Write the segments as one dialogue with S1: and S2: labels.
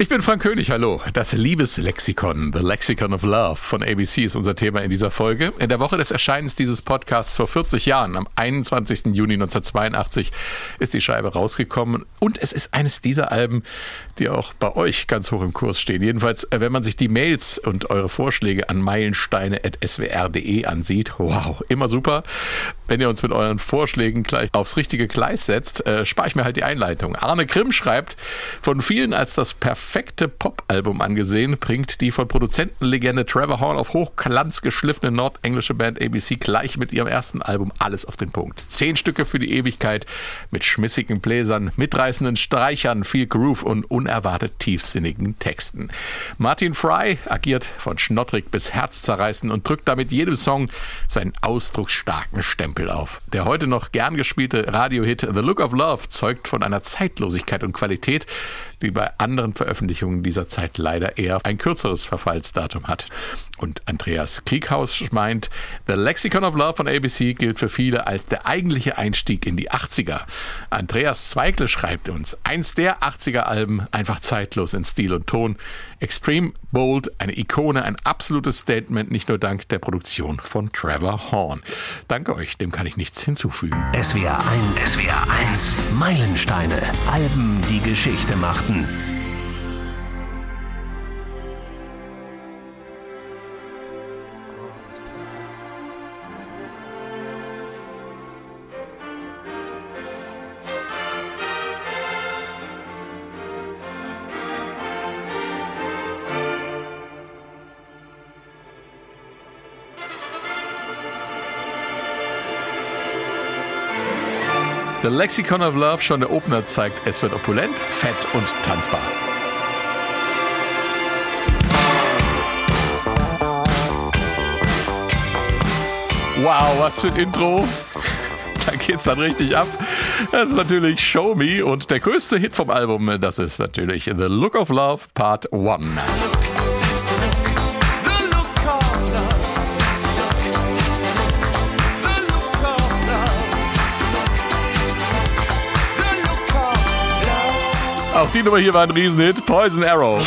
S1: Ich bin Frank König, hallo. Das Liebeslexikon, The Lexicon of Love von ABC ist unser Thema in dieser Folge. In der Woche des Erscheinens dieses Podcasts vor 40 Jahren, am 21. Juni 1982, ist die Scheibe rausgekommen. Und es ist eines dieser Alben, die auch bei euch ganz hoch im Kurs stehen. Jedenfalls, äh, wenn man sich die Mails und eure Vorschläge an meilensteine.swr.de ansieht. Wow, immer super. Wenn ihr uns mit euren Vorschlägen gleich aufs richtige Gleis setzt, äh, spare ich mir halt die Einleitung. Arne Grimm schreibt, von vielen als das perfekte perfekte Pop-Album angesehen, bringt die von Produzentenlegende Trevor Horn auf Hochglanz geschliffene nordenglische Band ABC gleich mit ihrem ersten Album alles auf den Punkt. Zehn Stücke für die Ewigkeit mit schmissigen Bläsern, mitreißenden Streichern, viel Groove und unerwartet tiefsinnigen Texten. Martin Fry agiert von schnottrig bis herzzerreißend und drückt damit jedem Song seinen ausdrucksstarken Stempel auf. Der heute noch gern gespielte Radiohit The Look of Love zeugt von einer Zeitlosigkeit und Qualität, die bei anderen Veröffentlichungen dieser Zeit leider eher ein kürzeres Verfallsdatum hat. Und Andreas Krieghaus meint, The Lexicon of Love von ABC gilt für viele als der eigentliche Einstieg in die 80er. Andreas Zweigle schreibt uns, eins der 80er Alben, einfach zeitlos in Stil und Ton, extrem bold, eine Ikone, ein absolutes Statement, nicht nur dank der Produktion von Trevor Horn. Danke euch, dem kann ich nichts hinzufügen.
S2: SWR 1, SWR 1, Meilensteine, Alben, die Geschichte machten.
S1: The Lexicon of Love, schon der Opener zeigt, es wird opulent, fett und tanzbar. Wow, was für ein Intro. Da geht's dann richtig ab. Das ist natürlich Show Me und der größte Hit vom Album, das ist natürlich The Look of Love Part 1. Auch die Nummer hier war ein Riesenhit. Poison Arrow.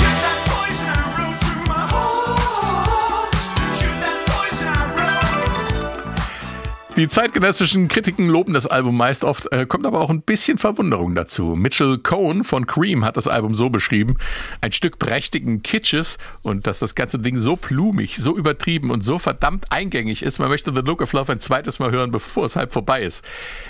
S1: Die zeitgenössischen Kritiken loben das Album meist oft, äh, kommt aber auch ein bisschen Verwunderung dazu. Mitchell Cohn von Cream hat das Album so beschrieben: ein Stück prächtigen Kitsches und dass das ganze Ding so plumig, so übertrieben und so verdammt eingängig ist, man möchte The Look of Love ein zweites Mal hören, bevor es halb vorbei ist.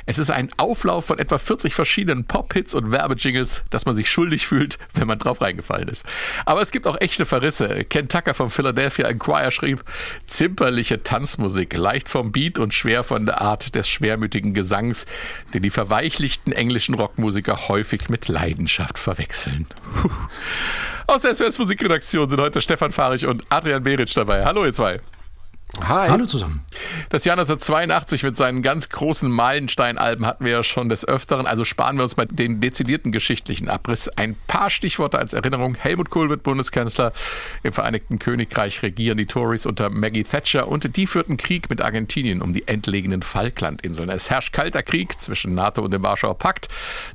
S1: Es ist ein Auflauf von etwa 40 verschiedenen Pop-Hits und Werbejingles, dass man sich schuldig fühlt, wenn man drauf reingefallen ist. Aber es gibt auch echte Verrisse. Ken Tucker vom Philadelphia Inquirer schrieb: zimperliche Tanzmusik, leicht vom Beat und schwer von der Art des schwermütigen Gesangs, den die verweichlichten englischen Rockmusiker häufig mit Leidenschaft verwechseln. Aus der SWS Musikredaktion sind heute Stefan Fahrich und Adrian Beritsch dabei. Hallo ihr zwei.
S3: Hi. Hallo zusammen.
S1: Das Jahr 1982 mit seinen ganz großen Meilenstein-Alben hatten wir ja schon des Öfteren, also sparen wir uns mal den dezidierten geschichtlichen Abriss. Ein paar Stichworte als Erinnerung. Helmut Kohl wird Bundeskanzler. Im Vereinigten Königreich regieren die Tories unter Maggie Thatcher und die führten Krieg mit Argentinien um die entlegenen Falklandinseln. Es herrscht kalter Krieg zwischen NATO und dem Warschauer Pakt.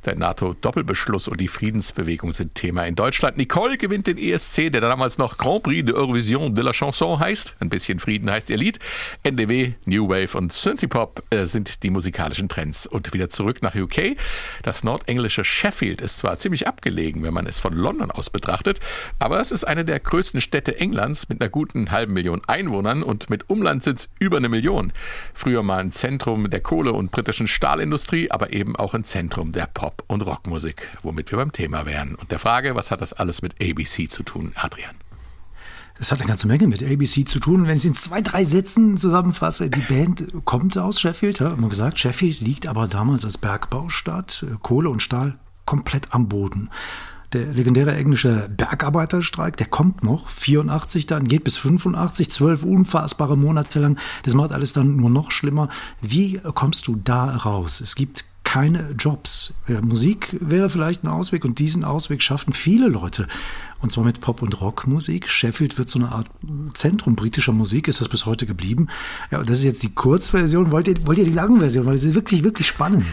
S1: Der NATO-Doppelbeschluss und die Friedensbewegung sind Thema in Deutschland. Nicole gewinnt den ESC, der damals noch Grand Prix de Eurovision de la Chanson heißt. Ein bisschen Frieden heißt heißt ihr Lied. NDW, New Wave und Synthie-Pop äh, sind die musikalischen Trends. Und wieder zurück nach UK. Das nordenglische Sheffield ist zwar ziemlich abgelegen, wenn man es von London aus betrachtet, aber es ist eine der größten Städte Englands mit einer guten halben Million Einwohnern und mit Umlandsitz über eine Million. Früher mal ein Zentrum der Kohle- und britischen Stahlindustrie, aber eben auch ein Zentrum der Pop- und Rockmusik, womit wir beim Thema wären. Und der Frage, was hat das alles mit ABC zu tun, Adrian?
S3: Es hat eine ganze Menge mit ABC zu tun. wenn ich es in zwei, drei Sätzen zusammenfasse, die Band kommt aus Sheffield, hat man gesagt. Sheffield liegt aber damals als Bergbaustadt, Kohle und Stahl komplett am Boden. Der legendäre englische Bergarbeiterstreik, der kommt noch, 84 dann, geht bis 85, zwölf unfassbare Monate lang. Das macht alles dann nur noch schlimmer. Wie kommst du da raus? Es gibt keine Jobs. Ja, Musik wäre vielleicht ein Ausweg und diesen Ausweg schaffen viele Leute. Und zwar mit Pop- und Rockmusik. Sheffield wird so eine Art Zentrum britischer Musik, ist das bis heute geblieben. Ja, und das ist jetzt die Kurzversion. Wollt ihr, wollt ihr die Langversion? Weil das ist wirklich, wirklich spannend.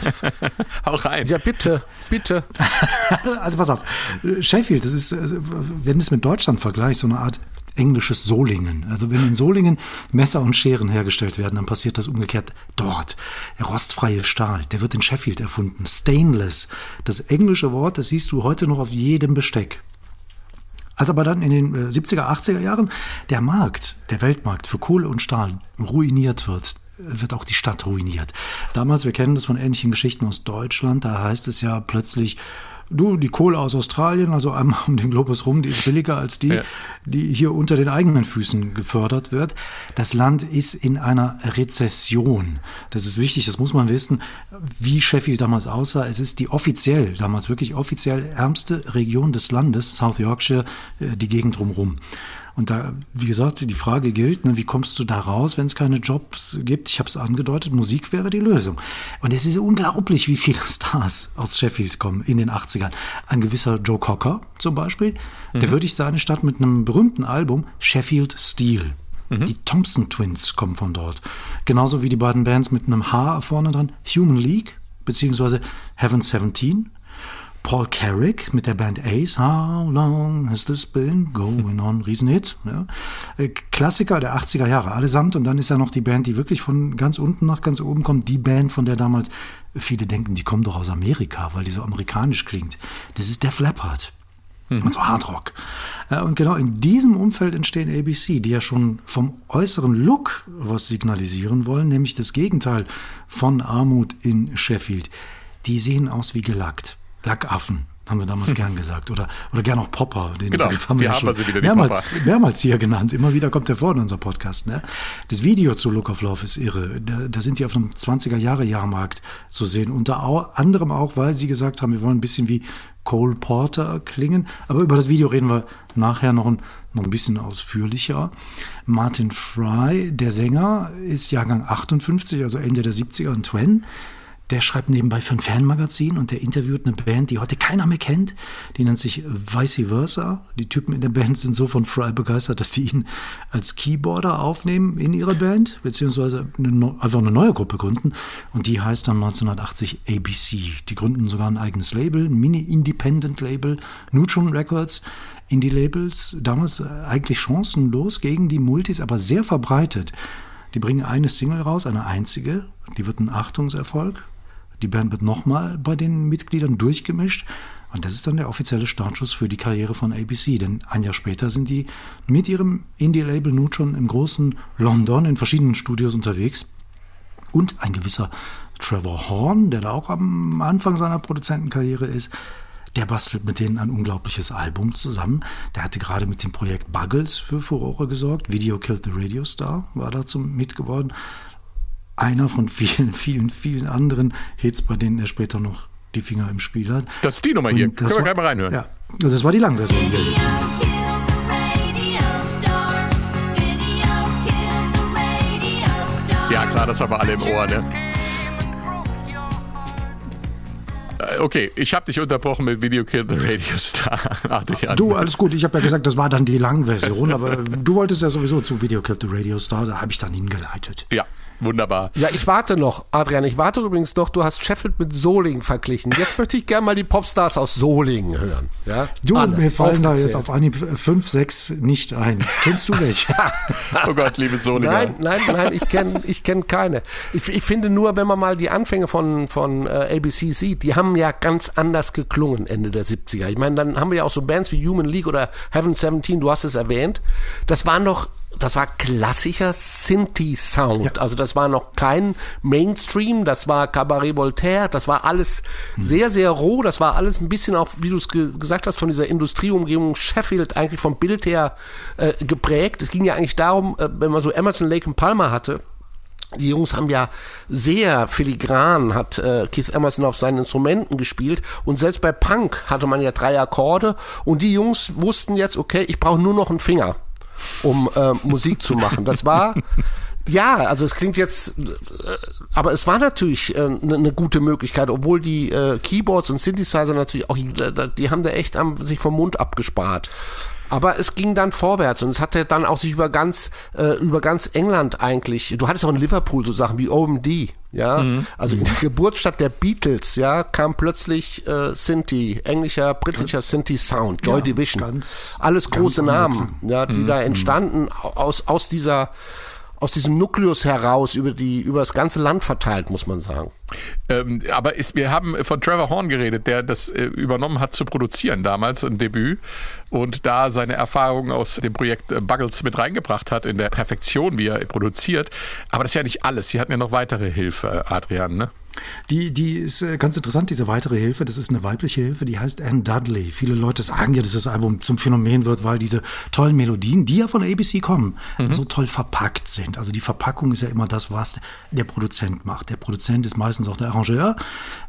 S1: Hau rein.
S4: Ja, bitte, bitte.
S3: also pass auf, Sheffield, das ist, also, wenn du es mit Deutschland vergleichst, so eine Art englisches Solingen. Also wenn in Solingen Messer und Scheren hergestellt werden, dann passiert das umgekehrt dort. Der rostfreie Stahl, der wird in Sheffield erfunden. Stainless, das englische Wort, das siehst du heute noch auf jedem Besteck. Als aber dann in den 70er, äh, 80er Jahren der Markt, der Weltmarkt für Kohle und Stahl ruiniert wird, wird auch die Stadt ruiniert. Damals, wir kennen das von ähnlichen Geschichten aus Deutschland, da heißt es ja plötzlich, Du, die Kohle aus Australien, also einmal um den Globus rum, die ist billiger als die, ja. die hier unter den eigenen Füßen gefördert wird. Das Land ist in einer Rezession. Das ist wichtig, das muss man wissen, wie Sheffield damals aussah. Es ist die offiziell, damals wirklich offiziell ärmste Region des Landes, South Yorkshire, äh, die Gegend drumherum. Und da, wie gesagt, die Frage gilt, ne, wie kommst du da raus, wenn es keine Jobs gibt? Ich habe es angedeutet, Musik wäre die Lösung. Und es ist unglaublich, wie viele Stars aus Sheffield kommen in den 80ern. Ein gewisser Joe Cocker zum Beispiel, mhm. der würdigt seine Stadt mit einem berühmten Album Sheffield Steel. Mhm. Die Thompson Twins kommen von dort. Genauso wie die beiden Bands mit einem H vorne dran, Human League, beziehungsweise Heaven 17 Paul Carrick mit der Band Ace, How long has this been going on? Riesenhit. Ja. Äh, Klassiker der 80er Jahre, allesamt. Und dann ist ja noch die Band, die wirklich von ganz unten nach ganz oben kommt. Die Band, von der damals viele denken, die kommt doch aus Amerika, weil die so amerikanisch klingt. Das ist Def Leppard. Mhm. Und so Hardrock. Und genau in diesem Umfeld entstehen ABC, die ja schon vom äußeren Look was signalisieren wollen, nämlich das Gegenteil von Armut in Sheffield. Die sehen aus wie gelackt. Lackaffen, haben wir damals gern gesagt. Oder, oder gern auch Popper.
S1: Den genau, haben wir ja schon
S3: wieder mehrmals, mehrmals hier genannt. Immer wieder kommt er vor in unserem Podcast. Ne? Das Video zu Look of Love ist irre. Da, da sind die auf einem 20er-Jahre-Jahrmarkt zu sehen. Unter anderem auch, weil sie gesagt haben, wir wollen ein bisschen wie Cole Porter klingen. Aber über das Video reden wir nachher noch ein, noch ein bisschen ausführlicher. Martin Fry, der Sänger, ist Jahrgang 58, also Ende der 70er und Twen der schreibt nebenbei für ein Fanmagazin und der interviewt eine Band, die heute keiner mehr kennt. Die nennt sich Vice Versa. Die Typen in der Band sind so von Fry begeistert, dass die ihn als Keyboarder aufnehmen in ihre Band, beziehungsweise eine, einfach eine neue Gruppe gründen. Und die heißt dann 1980 ABC. Die gründen sogar ein eigenes Label, ein Mini-Independent-Label, Neutron Records. Indie-Labels, damals eigentlich chancenlos gegen die Multis, aber sehr verbreitet. Die bringen eine Single raus, eine einzige, die wird ein Achtungserfolg, die Band wird nochmal bei den Mitgliedern durchgemischt. Und das ist dann der offizielle Startschuss für die Karriere von ABC. Denn ein Jahr später sind die mit ihrem Indie-Label nun schon im großen London in verschiedenen Studios unterwegs. Und ein gewisser Trevor Horn, der da auch am Anfang seiner Produzentenkarriere ist, der bastelt mit denen ein unglaubliches Album zusammen. Der hatte gerade mit dem Projekt Buggles für Furore gesorgt. Video Killed the Radio Star war dazu mitgeworden einer von vielen, vielen, vielen anderen Hits, bei denen er später noch die Finger im Spiel hat.
S1: Das ist die Nummer hier. Können wir gleich mal reinhören.
S3: Ja, also das war die Langversion hier.
S1: Ja, klar, das haben wir alle im Ohr, ne? Äh, okay, ich habe dich unterbrochen mit Video Kill the Radio Star.
S3: Adrian. Du, alles gut. Ich habe ja gesagt, das war dann die Langversion, aber du wolltest ja sowieso zu Video Kill the Radio Star, da habe ich dann hingeleitet.
S1: Ja, Wunderbar.
S4: Ja, ich warte noch, Adrian. Ich warte übrigens noch. Du hast Sheffield mit Solingen verglichen. Jetzt möchte ich gerne mal die Popstars aus Solingen hören. Ja?
S3: Du, Alle, mir fallen da jetzt auf Anhieb 5, 6 nicht ein. Kennst du welche?
S1: oh Gott, liebe Solinger.
S4: Nein, nein, nein, ich kenne ich kenn keine. Ich, ich finde nur, wenn man mal die Anfänge von, von äh, ABC sieht, die haben ja ganz anders geklungen Ende der 70er. Ich meine, dann haben wir ja auch so Bands wie Human League oder Heaven 17, du hast es erwähnt. Das waren noch das war klassischer Sinti-Sound. Ja. Also das war noch kein Mainstream, das war Cabaret Voltaire, das war alles hm. sehr, sehr roh, das war alles ein bisschen auch, wie du es ge gesagt hast, von dieser Industrieumgebung Sheffield eigentlich vom Bild her äh, geprägt. Es ging ja eigentlich darum, äh, wenn man so Emerson, Lake und Palmer hatte, die Jungs haben ja sehr filigran, hat äh, Keith Emerson auf seinen Instrumenten gespielt und selbst bei Punk hatte man ja drei Akkorde und die Jungs wussten jetzt, okay, ich brauche nur noch einen Finger um äh, Musik zu machen. Das war Ja, also es klingt jetzt, äh, aber es war natürlich eine äh, ne gute Möglichkeit, obwohl die äh, Keyboards und Synthesizer natürlich auch, die haben da echt am, sich vom Mund abgespart. Aber es ging dann vorwärts und es hatte dann auch sich über ganz, äh, über ganz England eigentlich, du hattest auch in Liverpool so Sachen wie OMD, ja, mhm. also in der Geburtsstadt der Beatles, ja, kam plötzlich äh, Sinti, englischer, britischer Sinti-Sound, Joy ja, Division, ganz, alles große Namen, ja, die mhm. da entstanden aus, aus dieser aus diesem Nukleus heraus über die über das ganze Land verteilt, muss man sagen.
S1: Ähm, aber ist, wir haben von Trevor Horn geredet, der das äh, übernommen hat zu produzieren damals, ein Debüt und da seine Erfahrungen aus dem Projekt äh, Buggles mit reingebracht hat in der Perfektion, wie er produziert. Aber das ist ja nicht alles. Sie hatten ja noch weitere Hilfe, Adrian, ne?
S3: Die, die ist äh, ganz interessant, diese weitere Hilfe. Das ist eine weibliche Hilfe, die heißt Anne Dudley. Viele Leute sagen ja, dass das Album zum Phänomen wird, weil diese tollen Melodien, die ja von ABC kommen, mhm. so toll verpackt sind. Also die Verpackung ist ja immer das, was der Produzent macht. Der Produzent ist meistens auch der Arrangeur.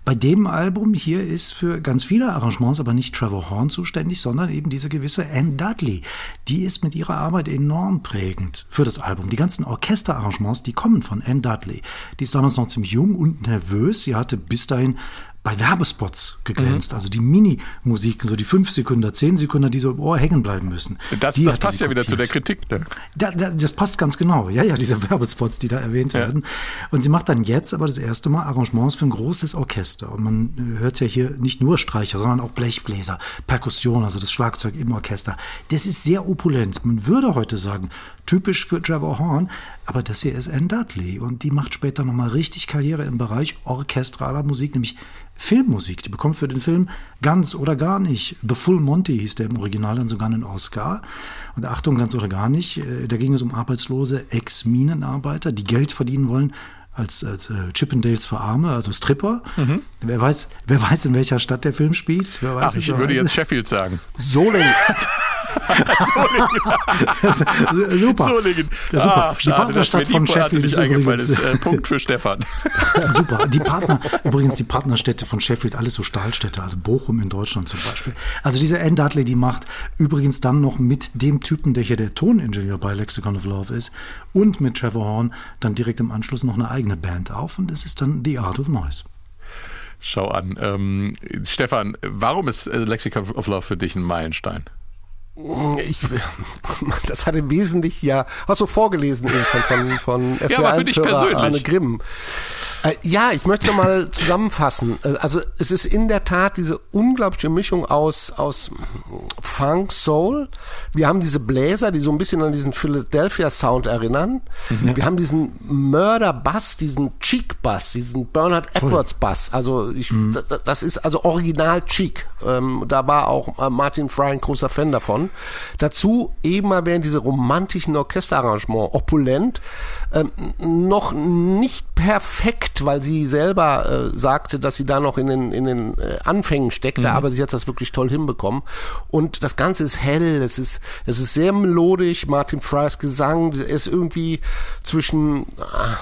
S3: Bei dem Album hier ist für ganz viele Arrangements aber nicht Trevor Horn zuständig, sondern eben diese gewisse Anne Dudley. Die ist mit ihrer Arbeit enorm prägend für das Album. Die ganzen Orchesterarrangements, die kommen von Anne Dudley. Die ist damals noch ziemlich jung und nervös. Sie hatte bis dahin bei Werbespots geglänzt. Mhm. Also die Mini-Musiken, so die fünf Sekunden, zehn Sekunden, die so im Ohr hängen bleiben müssen.
S1: Das, das passt ja wieder zu der Kritik. Ne?
S3: Da, da, das passt ganz genau. Ja, ja, diese Werbespots, die da erwähnt ja. werden. Und sie macht dann jetzt aber das erste Mal Arrangements für ein großes Orchester. Und man hört ja hier nicht nur Streicher, sondern auch Blechbläser, Perkussion, also das Schlagzeug im Orchester. Das ist sehr opulent. Man würde heute sagen, typisch für Trevor Horn. Aber das hier ist Anne Dudley und die macht später nochmal richtig Karriere im Bereich orchestraler Musik, nämlich Filmmusik. Die bekommt für den Film ganz oder gar nicht. The Full Monty hieß der im Original dann sogar einen Oscar. Und Achtung, ganz oder gar nicht. Äh, da ging es um arbeitslose Ex-Minenarbeiter, die Geld verdienen wollen als, als äh, Chippendales für Arme, also Stripper. Mhm. Wer weiß, wer weiß, in welcher Stadt der Film spielt? Wer
S1: weiß, Ach, ich würde jetzt Sheffield sagen.
S3: Solingen. super. Solingen. Ja, super.
S1: Ah, die Partnerstadt von Sheffield ist übrigens ist, äh, Punkt für Stefan.
S3: super. Die Partner, übrigens die Partnerstädte von Sheffield, alles so Stahlstädte, also Bochum in Deutschland zum Beispiel. Also diese Anne Dudley, die macht übrigens dann noch mit dem Typen, der hier der Toningenieur bei Lexicon of Love ist und mit Trevor Horn dann direkt im Anschluss noch eine eigene Band auf und es ist dann The Art of Noise.
S1: Schau an. Ähm, Stefan, warum ist äh, Lexicon of Love für dich ein Meilenstein?
S4: Ich, das hat im Wesentlichen ja, hast du vorgelesen eben von, von, von SWR1-Hörer Arne Grimm. Äh, ja, ich möchte mal zusammenfassen. Äh, also es ist in der Tat diese unglaubliche Mischung aus, aus Funk, Soul. Wir haben diese Bläser, die so ein bisschen an diesen Philadelphia Sound erinnern. Mhm. Wir haben diesen Mörder-Bass, diesen Cheek-Bass, diesen Bernard Edwards-Bass. Also ich, mhm. das, das, ist also original Cheek. Ähm, da war auch äh, Martin Fry ein großer Fan davon. Dazu eben mal während diese romantischen Orchesterarrangements opulent, ähm, noch nicht perfekt weil sie selber äh, sagte, dass sie da noch in den, in den äh, Anfängen steckte, mhm. aber sie hat das wirklich toll hinbekommen. Und das Ganze ist hell, es ist, es ist sehr melodisch. Martin Fry's Gesang ist irgendwie zwischen. Ah,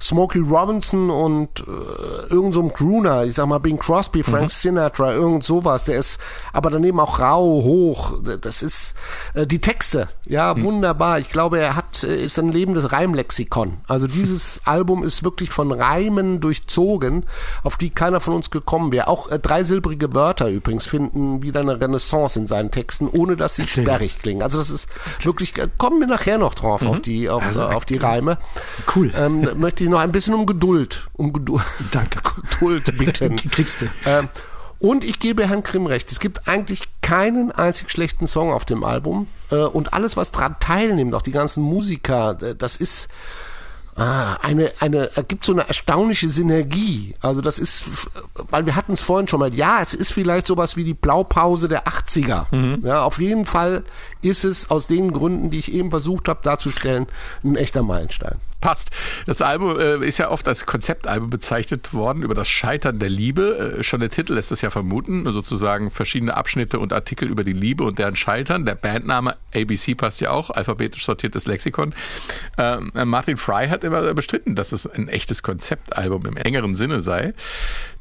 S4: Smokey Robinson und äh, irgend so ein Crooner, ich sag mal Bing Crosby, Frank mhm. Sinatra, irgend sowas, der ist aber daneben auch rau, hoch, das ist äh, die Texte, ja, mhm. wunderbar. Ich glaube, er hat, äh, ist ein lebendes Reimlexikon. Also dieses Album ist wirklich von Reimen durchzogen, auf die keiner von uns gekommen wäre. Auch äh, dreisilbrige Wörter übrigens finden wieder eine Renaissance in seinen Texten, ohne dass sie sperrig klingen. Also das ist wirklich, äh, kommen wir nachher noch drauf, mhm. auf die, auf, also, auf die Reime.
S3: Cool.
S4: Ähm, möchte ich noch ein bisschen um Geduld, um Geduld,
S3: Danke.
S4: Geduld bitten.
S3: Kriegst du.
S4: Ähm, und ich gebe Herrn Grimm recht. Es gibt eigentlich keinen einzig schlechten Song auf dem Album. Äh, und alles, was daran teilnimmt, auch die ganzen Musiker, das ist, Ah, eine, eine, gibt so eine erstaunliche Synergie. Also das ist, weil wir hatten es vorhin schon mal, ja, es ist vielleicht sowas wie die Blaupause der 80er. Mhm. Ja, auf jeden Fall ist es aus den Gründen, die ich eben versucht habe darzustellen, ein echter Meilenstein
S1: passt. Das Album äh, ist ja oft als Konzeptalbum bezeichnet worden über das Scheitern der Liebe. Äh, schon der Titel lässt es ja vermuten, sozusagen verschiedene Abschnitte und Artikel über die Liebe und deren Scheitern. Der Bandname ABC passt ja auch, alphabetisch sortiertes Lexikon. Ähm, Martin Fry hat immer bestritten, dass es ein echtes Konzeptalbum im engeren Sinne sei.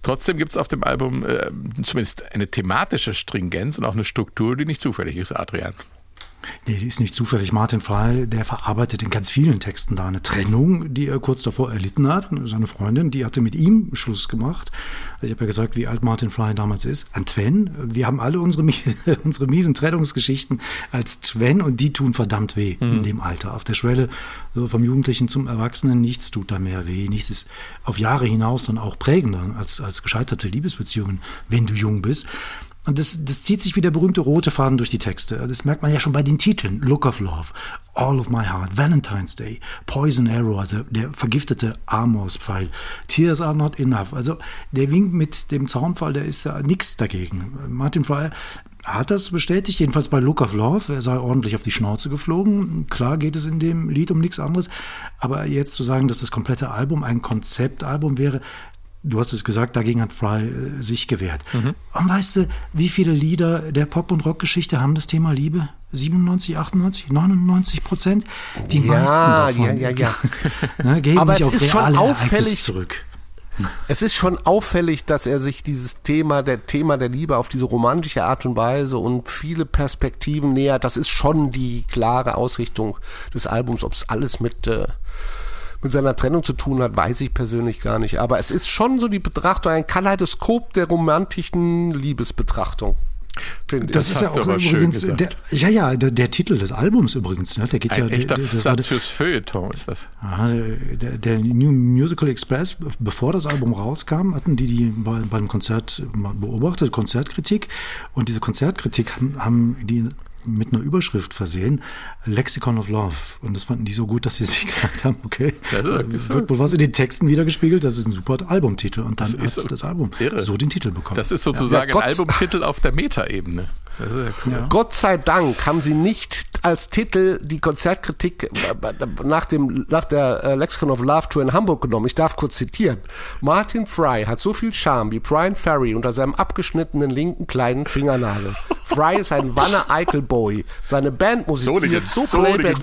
S1: Trotzdem gibt es auf dem Album äh, zumindest eine thematische Stringenz und auch eine Struktur, die nicht zufällig ist, Adrian.
S3: Nee, die ist nicht zufällig. Martin Frey, der verarbeitet in ganz vielen Texten da eine Trennung, die er kurz davor erlitten hat. Seine Freundin, die hatte mit ihm Schluss gemacht. Ich habe ja gesagt, wie alt Martin Frey damals ist. Ein Twen. Wir haben alle unsere, unsere miesen Trennungsgeschichten als Twen und die tun verdammt weh mhm. in dem Alter. Auf der Schwelle so vom Jugendlichen zum Erwachsenen, nichts tut da mehr weh. Nichts ist auf Jahre hinaus dann auch prägender als, als gescheiterte Liebesbeziehungen, wenn du jung bist. Und das, das zieht sich wie der berühmte rote Faden durch die Texte. Das merkt man ja schon bei den Titeln. Look of Love, All of My Heart, Valentine's Day, Poison Arrow, also der vergiftete Amorspfeil, Tears Are Not Enough. Also der winkt mit dem Zaunpfahl, der ist ja nichts dagegen. Martin Frey hat das bestätigt, jedenfalls bei Look of Love. Er sei ordentlich auf die Schnauze geflogen. Klar geht es in dem Lied um nichts anderes. Aber jetzt zu sagen, dass das komplette Album ein Konzeptalbum wäre, du hast es gesagt, dagegen hat Fry äh, sich gewehrt. Mhm. Und weißt du, wie viele Lieder der Pop- und Rockgeschichte haben das Thema Liebe? 97, 98, 99 Prozent? Die ja, meisten davon. Ja, ja, ja.
S4: ne, geben Aber es auf ist schon auffällig zurück. Es ist schon auffällig, dass er sich dieses Thema, der Thema der Liebe auf diese romantische Art und Weise und viele Perspektiven nähert. Das ist schon die klare Ausrichtung des Albums, ob es alles mit äh, mit seiner Trennung zu tun hat, weiß ich persönlich gar nicht. Aber es ist schon so die Betrachtung, ein Kaleidoskop der romantischen Liebesbetrachtung.
S3: Das, das ist ja auch übrigens, der, ja, ja, der, der, Titel des Albums übrigens, ne, der geht
S1: Ein
S3: ja.
S1: Echter
S3: der,
S1: das Satz fürs Feuilleton ist das.
S3: Aha, der, der, New Musical Express, bevor das Album rauskam, hatten die die bei, beim Konzert beobachtet, Konzertkritik. Und diese Konzertkritik haben, haben die mit einer Überschrift versehen, Lexicon of Love. Und das fanden die so gut, dass sie sich gesagt haben, okay, ja, wird wohl was in den Texten wiedergespiegelt, das ist ein super Albumtitel. Und dann das hat das Album irre. so den Titel bekommen.
S1: Das ist sozusagen ja, ein Albumtitel auf der Metaebene.
S4: Cool. Gott sei Dank haben sie nicht als Titel die Konzertkritik äh, nach, dem, nach der äh, Lexicon of Love Tour in Hamburg genommen. Ich darf kurz zitieren. Martin Fry hat so viel Charme wie Brian Ferry unter seinem abgeschnittenen linken kleinen Fingernagel. Fry ist ein Wanne Boy. Seine Band musiziert so, so Playback.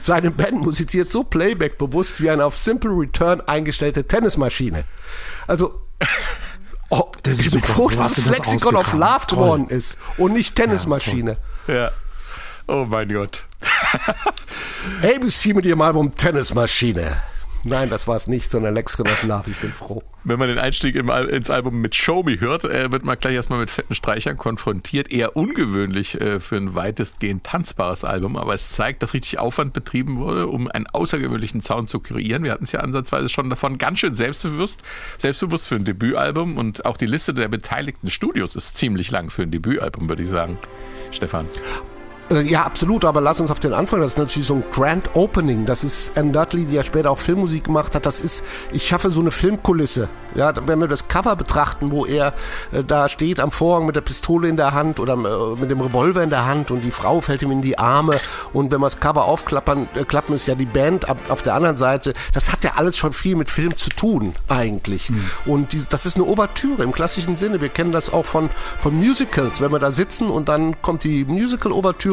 S4: Seine Band musiziert so Playback bewusst wie eine auf Simple Return eingestellte Tennismaschine. Also Oh, das ist ich bin froh, dass das Lexikon of Love geworden ist und nicht Tennismaschine.
S1: Ja, ja. Oh mein Gott.
S4: ABC mit ihrem Album Tennismaschine. Nein, das war es nicht, sondern Lexicon of Love. Ich bin froh.
S1: Wenn man den Einstieg im, ins Album mit Show Me hört, äh, wird man gleich erstmal mit fetten Streichern konfrontiert. Eher ungewöhnlich äh, für ein weitestgehend tanzbares Album, aber es zeigt, dass richtig Aufwand betrieben wurde, um einen außergewöhnlichen Sound zu kreieren. Wir hatten es ja ansatzweise schon davon. Ganz schön selbstbewusst, selbstbewusst für ein Debütalbum und auch die Liste der beteiligten Studios ist ziemlich lang für ein Debütalbum, würde ich sagen. Stefan.
S4: Äh, ja, absolut, aber lass uns auf den Anfang. Das ist natürlich so ein Grand Opening. Das ist Anne Dudley, die ja später auch Filmmusik gemacht hat. Das ist, ich schaffe so eine Filmkulisse. Ja, wenn wir das Cover betrachten, wo er äh, da steht am Vorhang mit der Pistole in der Hand oder äh, mit dem Revolver in der Hand und die Frau fällt ihm in die Arme und wenn wir das Cover aufklappern, äh, klappen ist ja die Band ab, auf der anderen Seite. Das hat ja alles schon viel mit Film zu tun, eigentlich. Mhm. Und die, das ist eine Obertüre im klassischen Sinne. Wir kennen das auch von, von Musicals, wenn wir da sitzen und dann kommt die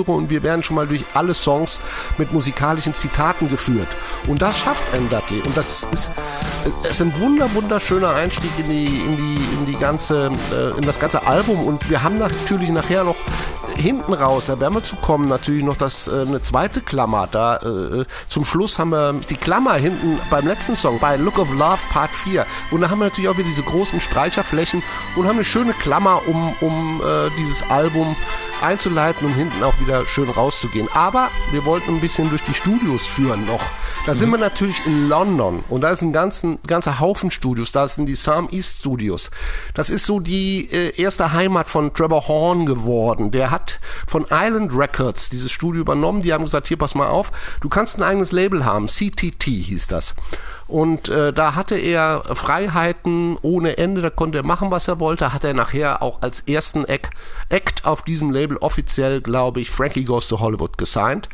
S4: Musical-Obertüre und wir werden schon mal durch alle Songs mit musikalischen Zitaten geführt. Und das schafft Anne Dudley. Und das ist, ist ein wunder, wunderschöner schöner Einstieg in die, in die, in die ganze, äh, in das ganze Album. Und wir haben natürlich nachher noch hinten raus, da werden wir zu kommen, natürlich noch das, äh, eine zweite Klammer. Da äh, zum Schluss haben wir die Klammer hinten beim letzten Song, bei Look of Love Part 4. Und da haben wir natürlich auch wieder diese großen Streicherflächen und haben eine schöne Klammer, um, um äh, dieses Album einzuleiten, um hinten auch wieder schön rauszugehen. Aber wir wollten ein bisschen durch die Studios führen noch. Da mhm. sind wir natürlich in London und da ist ein ganzen, ganzer Haufen Studios. Da sind die Sam East Studios. Das ist so die äh, erste Heimat von Trevor Horn geworden. Der hat von Island Records dieses Studio übernommen. Die haben gesagt, hier pass mal auf, du kannst ein eigenes Label haben. CTT hieß das. Und äh, da hatte er Freiheiten ohne Ende, da konnte er machen, was er wollte. Hat er nachher auch als ersten Act, auf diesem Label offiziell, glaube ich, Frankie Goes to Hollywood gesigned.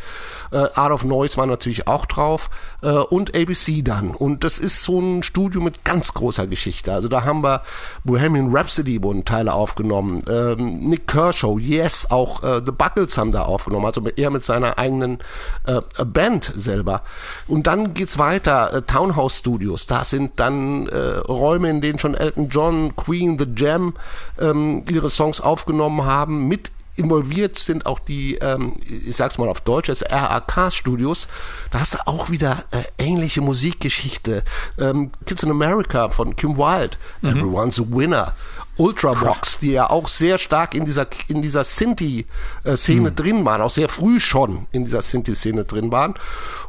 S4: Äh, Art of Noise war natürlich auch drauf äh, und ABC dann. Und das ist so ein Studio mit ganz großer Geschichte. Also da haben wir Bohemian Rhapsody wurden Teile aufgenommen, ähm, Nick Kershaw, Yes, auch äh, The Buckles haben da aufgenommen, also er mit seiner eigenen äh, Band selber. Und dann geht's weiter, äh, Townhouse Studios, da sind dann äh, Räume, in denen schon Elton John, Queen, The Jam ähm, ihre Songs aufgenommen haben, mit involviert sind auch die, ähm, ich sag's mal auf Deutsch, das RAK-Studios. Da hast du auch wieder äh, ähnliche Musikgeschichte. Ähm, Kids in America von Kim Wilde, mhm. Everyone's a Winner. Ultravox, die ja auch sehr stark in dieser, in dieser Sinti-Szene mhm. drin waren, auch sehr früh schon in dieser Sinti-Szene drin waren.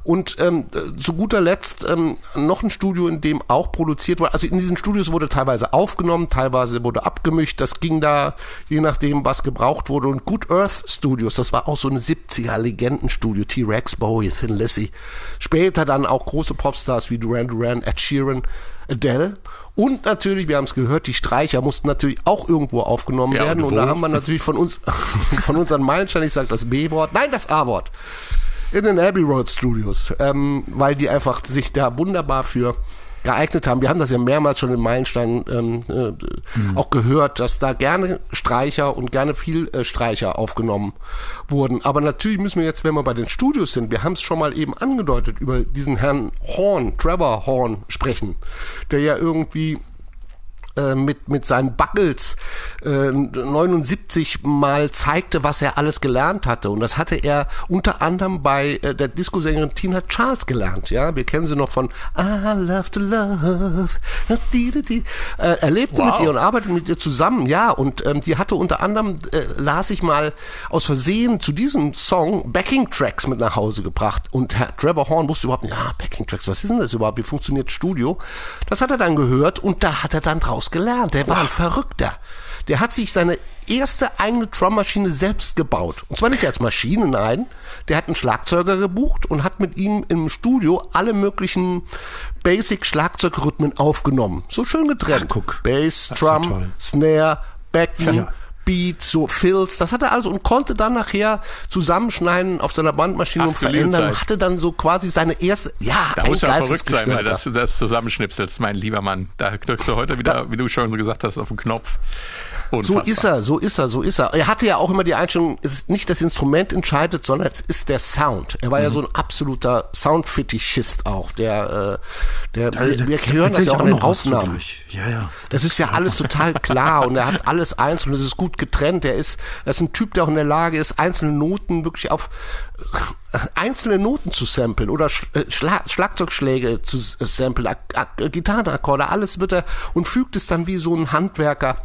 S4: Und ähm, zu guter Letzt ähm, noch ein Studio, in dem auch produziert wurde. Also in diesen Studios wurde teilweise aufgenommen, teilweise wurde abgemischt. Das ging da je nachdem, was gebraucht wurde. Und Good Earth Studios, das war auch so ein 70er-Legendenstudio. T-Rex, Bowie, Thin Lizzy. Später dann auch große Popstars wie Duran Duran, Ed Sheeran, Adele. Und natürlich, wir haben es gehört, die Streicher mussten natürlich auch irgendwo aufgenommen ja, werden. Und, und da haben wir natürlich von uns, von unseren Meilenstein, ich sage das B-Wort, nein, das A-Wort in den Abbey Road Studios, ähm, weil die einfach sich da wunderbar für geeignet haben. Wir haben das ja mehrmals schon in Meilenstein ähm, äh, mhm. auch gehört, dass da gerne Streicher und gerne viel äh, Streicher aufgenommen wurden. Aber natürlich müssen wir jetzt, wenn wir bei den Studios sind, wir haben es schon mal eben angedeutet, über diesen Herrn Horn, Trevor Horn sprechen, der ja irgendwie äh, mit, mit seinen Buckles äh, 79 mal zeigte, was er alles gelernt hatte. Und das hatte er unter anderem bei äh, der Disco-Sängerin Tina Charles gelernt. Ja, wir kennen sie noch von I love to love. Äh, er lebte wow. mit ihr und arbeitete mit ihr zusammen. Ja, und ähm, die hatte unter anderem, äh, las ich mal aus Versehen zu diesem Song Backing-Tracks mit nach Hause gebracht. Und Herr Trevor Horn wusste überhaupt nicht, ja, Backing-Tracks, was ist denn das überhaupt? Wie funktioniert Studio? Das hat er dann gehört und da hat er dann draus daraus gelernt. Der war ein Verrückter. Der hat sich seine erste eigene Drummaschine selbst gebaut. Und zwar nicht als Maschine, nein. Der hat einen Schlagzeuger gebucht und hat mit ihm im Studio alle möglichen Basic-Schlagzeugrhythmen aufgenommen. So schön getrennt. Ach,
S3: guck.
S4: Bass, Drum, Snare, Becken. Ja. Beats, so Fills, das hat er alles und konnte dann nachher zusammenschneiden auf seiner Bandmaschine Ach, und verändern. Hatte dann so quasi seine erste, ja,
S1: Da muss er verrückt sein, weil das, das zusammenschnipselst, mein lieber Mann. Da knirkst du heute wieder, wie du schon so gesagt hast, auf den Knopf.
S4: Unfassbar. So ist er, so ist er, so ist er. Er hatte ja auch immer die Einstellung, es ist nicht das Instrument entscheidet, sondern es ist der Sound. Er war mhm. ja so ein absoluter Soundfetischist auch. Der, äh, der, also, wir, hören das ja auch in den Aufnahmen.
S3: Ja, ja.
S4: Das ist ja alles total klar und er hat alles einzeln und es ist gut getrennt. Er ist, er ist ein Typ, der auch in der Lage ist, einzelne Noten wirklich auf einzelne Noten zu samplen oder äh, Schla Schlagzeugschläge zu samplen, Gitarrenakkorde, alles wird er und fügt es dann wie so ein Handwerker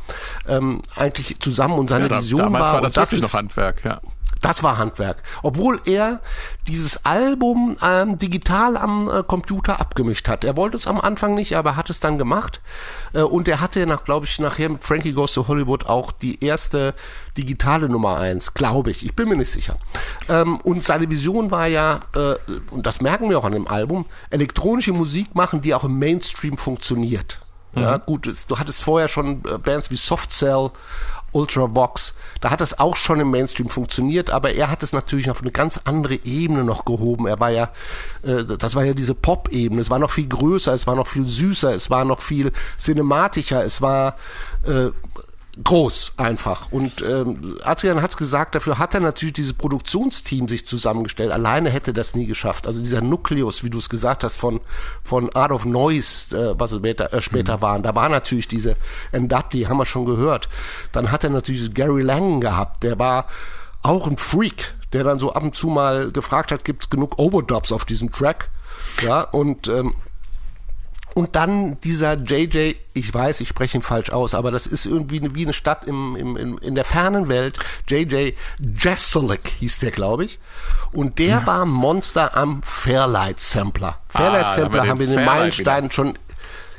S4: ähm, eigentlich zusammen und seine ja, da, Vision damals war,
S1: war das, das wirklich ist, noch Handwerk, ja.
S4: Das war Handwerk. Obwohl er dieses Album ähm, digital am äh, Computer abgemischt hat. Er wollte es am Anfang nicht, aber hat es dann gemacht. Äh, und er hatte, nach, glaube ich, nachher mit Frankie Goes to Hollywood auch die erste digitale Nummer eins, glaube ich. Ich bin mir nicht sicher. Ähm, und seine Vision war ja, äh, und das merken wir auch an dem Album, elektronische Musik machen, die auch im Mainstream funktioniert. Mhm. Ja, gut, du hattest vorher schon äh, Bands wie Soft Cell Ultravox. Da hat das auch schon im Mainstream funktioniert, aber er hat es natürlich auf eine ganz andere Ebene noch gehoben. Er war ja, äh, das war ja diese Pop-Ebene. Es war noch viel größer, es war noch viel süßer, es war noch viel cinematischer, es war äh, groß einfach. Und ähm, Adrian hat es gesagt, dafür hat er natürlich dieses Produktionsteam sich zusammengestellt. Alleine hätte das nie geschafft. Also dieser Nukleus, wie du es gesagt hast, von, von of Noise, äh, was später, äh, später mhm. waren, da war natürlich diese N. Dudley, haben wir schon gehört. Dann hat er natürlich Gary Lang gehabt, der war auch ein Freak, der dann so ab und zu mal gefragt hat, gibt es genug Overdubs auf diesem Track? Ja, und ähm, und dann dieser JJ, ich weiß, ich spreche ihn falsch aus, aber das ist irgendwie wie eine Stadt im, im, im, in der fernen Welt. JJ Jeselik hieß der, glaube ich. Und der ja. war Monster am Fairlight Sampler. Fairlight ah, Sampler haben wir in den Meilensteinen schon.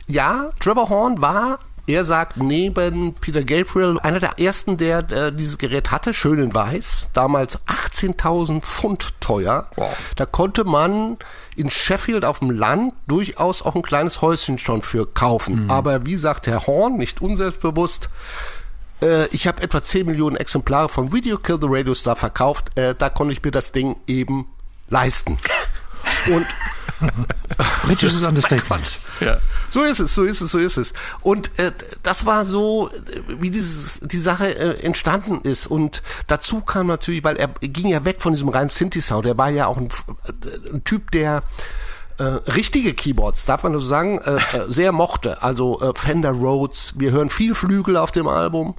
S4: Ja, Trevor Horn war er sagt, neben Peter Gabriel, einer der ersten, der äh, dieses Gerät hatte, schön in weiß, damals 18.000 Pfund teuer. Wow. Da konnte man in Sheffield auf dem Land durchaus auch ein kleines Häuschen schon für kaufen. Mhm. Aber wie sagt Herr Horn, nicht unselbstbewusst, äh, ich habe etwa 10 Millionen Exemplare von Video Kill the Radio Star verkauft, äh, da konnte ich mir das Ding eben leisten. Und
S3: britisches Understatement.
S4: Ja. So ist es, so ist es, so ist es. Und äh, das war so, wie dieses, die Sache äh, entstanden ist. Und dazu kam natürlich, weil er ging ja weg von diesem reinen Synthi-Sound. Er war ja auch ein, äh, ein Typ, der äh, richtige Keyboards, darf man so sagen, äh, äh, sehr mochte. Also äh, Fender Rhodes, wir hören viel Flügel auf dem Album.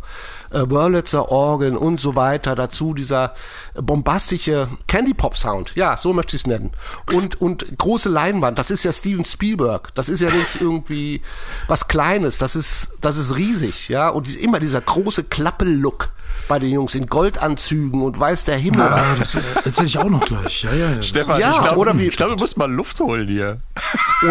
S4: Äh, Wurlitzer Orgeln und so weiter. Dazu dieser bombastische Candy Pop Sound. Ja, so möchte ich es nennen. Und, und große Leinwand. Das ist ja Steven Spielberg. Das ist ja nicht irgendwie was Kleines. Das ist, das ist riesig. Ja, und die, immer dieser große Klappel-Look bei den Jungs in Goldanzügen und weiß der Himmel was.
S3: Ja, das erzähle ich auch noch gleich. Ja, ja,
S1: Stefan,
S4: Ja,
S1: ich glaube,
S4: oder wie-
S1: glaub, du musst mal Luft holen hier.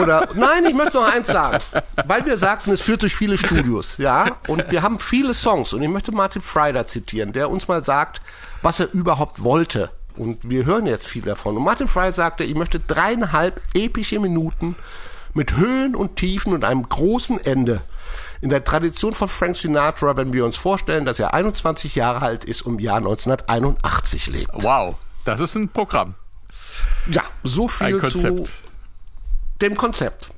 S4: Oder, nein, ich möchte noch eins sagen. Weil wir sagten, es führt durch viele Studios, ja. Und wir haben viele Songs. Und ich möchte Martin Freider zitieren, der uns mal sagt, was er überhaupt wollte. Und wir hören jetzt viel davon. Und Martin Freider sagte, ich möchte dreieinhalb epische Minuten mit Höhen und Tiefen und einem großen Ende. In der Tradition von Frank Sinatra, wenn wir uns vorstellen, dass er 21 Jahre alt ist und im Jahr 1981 lebt.
S1: Wow, das ist ein Programm,
S4: Ja, so viel
S1: ein
S4: zu
S1: Konzept.
S4: dem Konzept.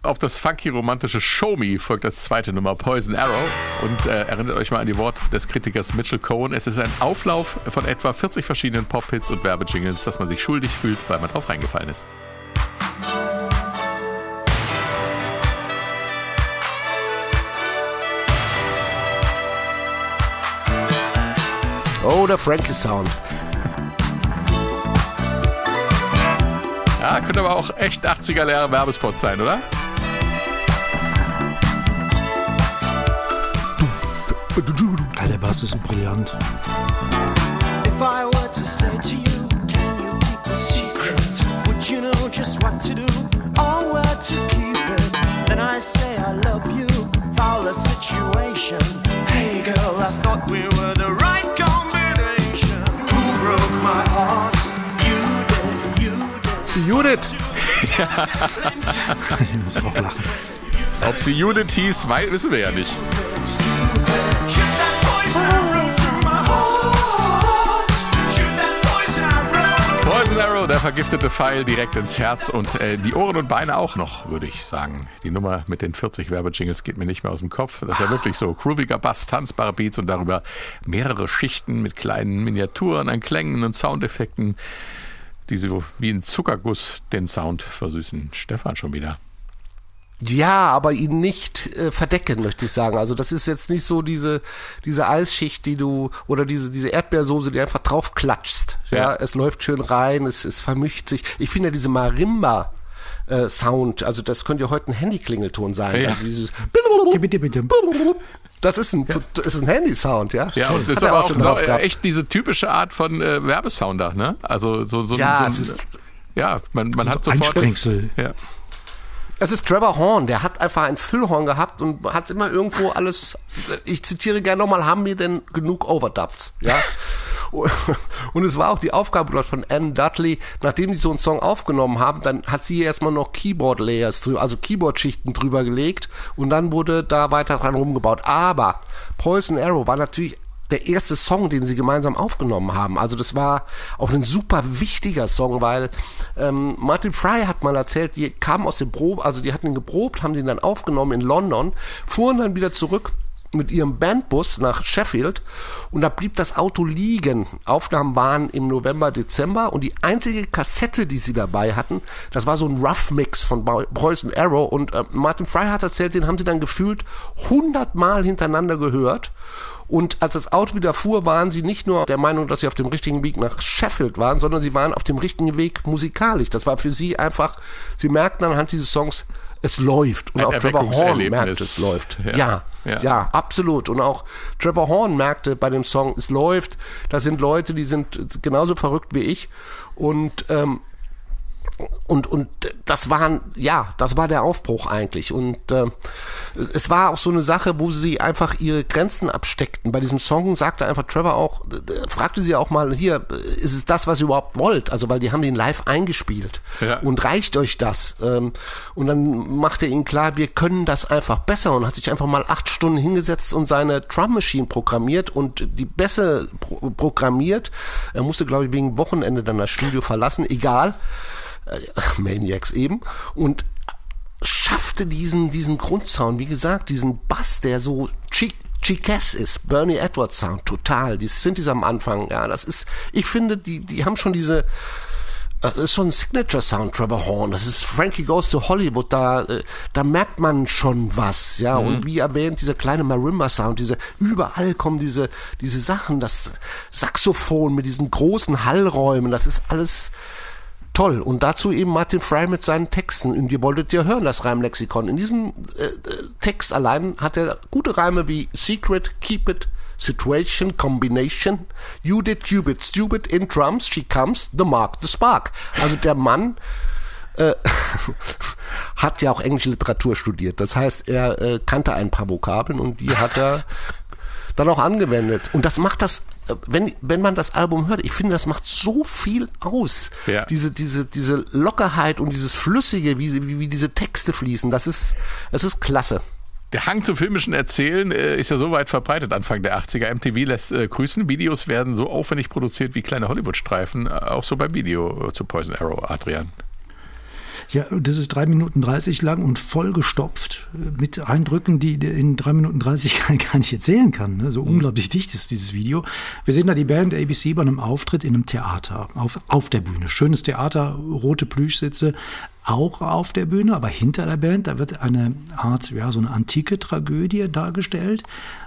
S1: Auf das funky romantische Show Me folgt als zweite Nummer Poison Arrow und äh, erinnert euch mal an die Worte des Kritikers Mitchell Cohen. Es ist ein Auflauf von etwa 40 verschiedenen Pop-Hits und Werbejingles, dass man sich schuldig fühlt, weil man drauf reingefallen ist.
S4: Oh, der Frankie Sound.
S1: Ja, könnte aber auch echt 80er leere Werbespot sein, oder?
S3: Ja, der Bass ist brillant.
S5: If I were to say to you, can you keep a secret? Would you know just what to do or where to keep it? Then I say I love you, foul the situation. Hey girl, I thought we were the right combination. Who broke my heart? You did, you did.
S4: Judith.
S3: Ich muss auch lachen.
S1: Ob sie Judith hieß, wissen wir ja nicht. Der vergiftete Pfeil direkt ins Herz und äh, die Ohren und Beine auch noch, würde ich sagen. Die Nummer mit den 40 Werbejingles geht mir nicht mehr aus dem Kopf. Das ist ja wirklich so. Grooviger Bass, tanzbare Beats und darüber mehrere Schichten mit kleinen Miniaturen an Klängen und Soundeffekten, die so wie ein Zuckerguss den Sound versüßen. Stefan schon wieder.
S4: Ja, aber ihn nicht äh, verdecken, möchte ich sagen. Also das ist jetzt nicht so diese, diese Eisschicht, die du, oder diese, diese Erdbeersoße, die einfach drauf klatschst. Ja,
S1: Ja.
S4: es läuft schön rein, es, es vermischt sich. Ich finde ja diese Marimba, äh, Sound, also das könnte ja heute ein Handyklingelton sein.
S1: Ja.
S4: Also dieses
S3: Bitte, bitte.
S4: das ist ein, das ist ein Handy-Sound, ja.
S1: Ja, und es ist
S4: er
S1: aber auch so,
S4: drauf
S1: äh, echt diese typische Art von äh, Werbesounder, ne? Also so, so,
S4: Ja,
S1: so
S4: es ist-
S1: ja, man, man hat
S3: So
S1: sofort.
S3: Einsprengsel.
S1: Ja.
S4: Es ist Trevor Horn, der hat einfach ein Füllhorn gehabt und hat immer irgendwo alles, ich zitiere gerne nochmal, haben wir denn genug Overdubs? Ja. Und es war auch die Aufgabe dort von Anne Dudley, nachdem die so einen Song aufgenommen haben, dann hat sie erstmal noch Keyboard Layers drüber, also Keyboard-Schichten drüber gelegt und dann wurde da weiter dran rumgebaut. Aber Poison Arrow war natürlich der erste Song, den sie gemeinsam aufgenommen haben. Also das war auch ein super wichtiger Song, weil ähm, Martin Fry hat mal erzählt, die kamen aus dem Probe, also die hatten ihn geprobt, haben den dann aufgenommen in London, fuhren dann wieder zurück mit ihrem Bandbus nach Sheffield und da blieb das Auto liegen. Aufnahmen waren im November, Dezember und die einzige Kassette, die sie dabei hatten, das war so ein Rough Mix von Poison Arrow und äh, Martin Fry hat erzählt, den haben sie dann gefühlt hundertmal hintereinander gehört und als das Auto wieder fuhr, waren sie nicht nur der Meinung, dass sie auf dem richtigen Weg nach Sheffield waren, sondern sie waren auf dem richtigen Weg musikalisch. Das war für sie einfach, sie merkten anhand dieses Songs, es läuft. Und
S1: Ein
S4: auch Trevor Horn
S1: Erweckungserlebnis.
S4: merkt, es läuft.
S1: Ja.
S4: Ja.
S1: Ja.
S4: Ja. absolut. Und auch Trevor Horn merkte bei dem Song, es läuft. Da sind Leute, die sind genauso verrückt wie ich. Und ähm, und, und das waren, ja, das war der Aufbruch eigentlich. Und äh, es war auch so eine Sache, wo sie einfach ihre Grenzen absteckten. Bei diesem Song sagte einfach Trevor auch, äh, fragte sie auch mal, hier, äh, ist es das, was ihr überhaupt wollt? Also, weil die haben den live eingespielt.
S1: Ja.
S4: Und reicht euch das? Ähm, und dann machte ihnen klar, wir können das einfach besser und hat sich einfach mal acht Stunden hingesetzt und seine Drum Machine programmiert und die Bässe pro programmiert. Er musste, glaube ich, wegen Wochenende dann das Studio verlassen, egal. Äh, Maniacs eben. Und schaffte diesen, diesen Grundsound, wie gesagt, diesen Bass, der so chic, Chicess ist, Bernie Edwards Sound, total. Die Synthes am Anfang, ja, das ist, ich finde, die, die haben schon diese, Das ist so ein Signature-Sound, Trevor Horn. Das ist Frankie Goes to Hollywood. Da, äh, da merkt man schon was, ja. Und wie erwähnt, dieser kleine Marimba-Sound, diese, überall kommen diese, diese Sachen, das Saxophon mit diesen großen Hallräumen, das ist alles toll. Und dazu eben Martin Fry mit seinen Texten. Und ihr wolltet ja hören, das Reimlexikon. In diesem äh, äh, Text allein hat er gute Reime wie Secret, Keep It, Situation, Combination, You did Cupid, Stupid, in drums, she comes, the mark, the spark. Also der Mann äh, hat ja auch englische Literatur studiert. Das heißt, er äh, kannte ein paar Vokabeln und die hat er dann auch angewendet. Und das macht das, wenn, wenn man das Album hört, ich finde, das macht so viel aus.
S1: Ja.
S4: Diese, diese, diese Lockerheit und dieses Flüssige, wie, wie, wie diese Texte fließen, das ist, das ist klasse.
S1: Der Hang zum filmischen Erzählen äh, ist ja so weit verbreitet Anfang der 80er. MTV lässt äh, grüßen. Videos werden so aufwendig produziert wie kleine Hollywood-Streifen. Äh, auch so beim Video äh, zu Poison Arrow, Adrian.
S3: Ja, das ist drei Minuten 30 lang und vollgestopft mit Eindrücken, die in drei Minuten 30 gar nicht erzählen kann. ne? So unglaublich dicht ist dieses Video. Wir sehen da die Band ABC bei einem Auftritt in einem Theater, auf, auf der Bühne. Schönes Theater, rote Plüschsitze, auch auf der Bühne, aber hinter der Band, da wird eine Art, ja, so eine antike Tragödie dargestellt.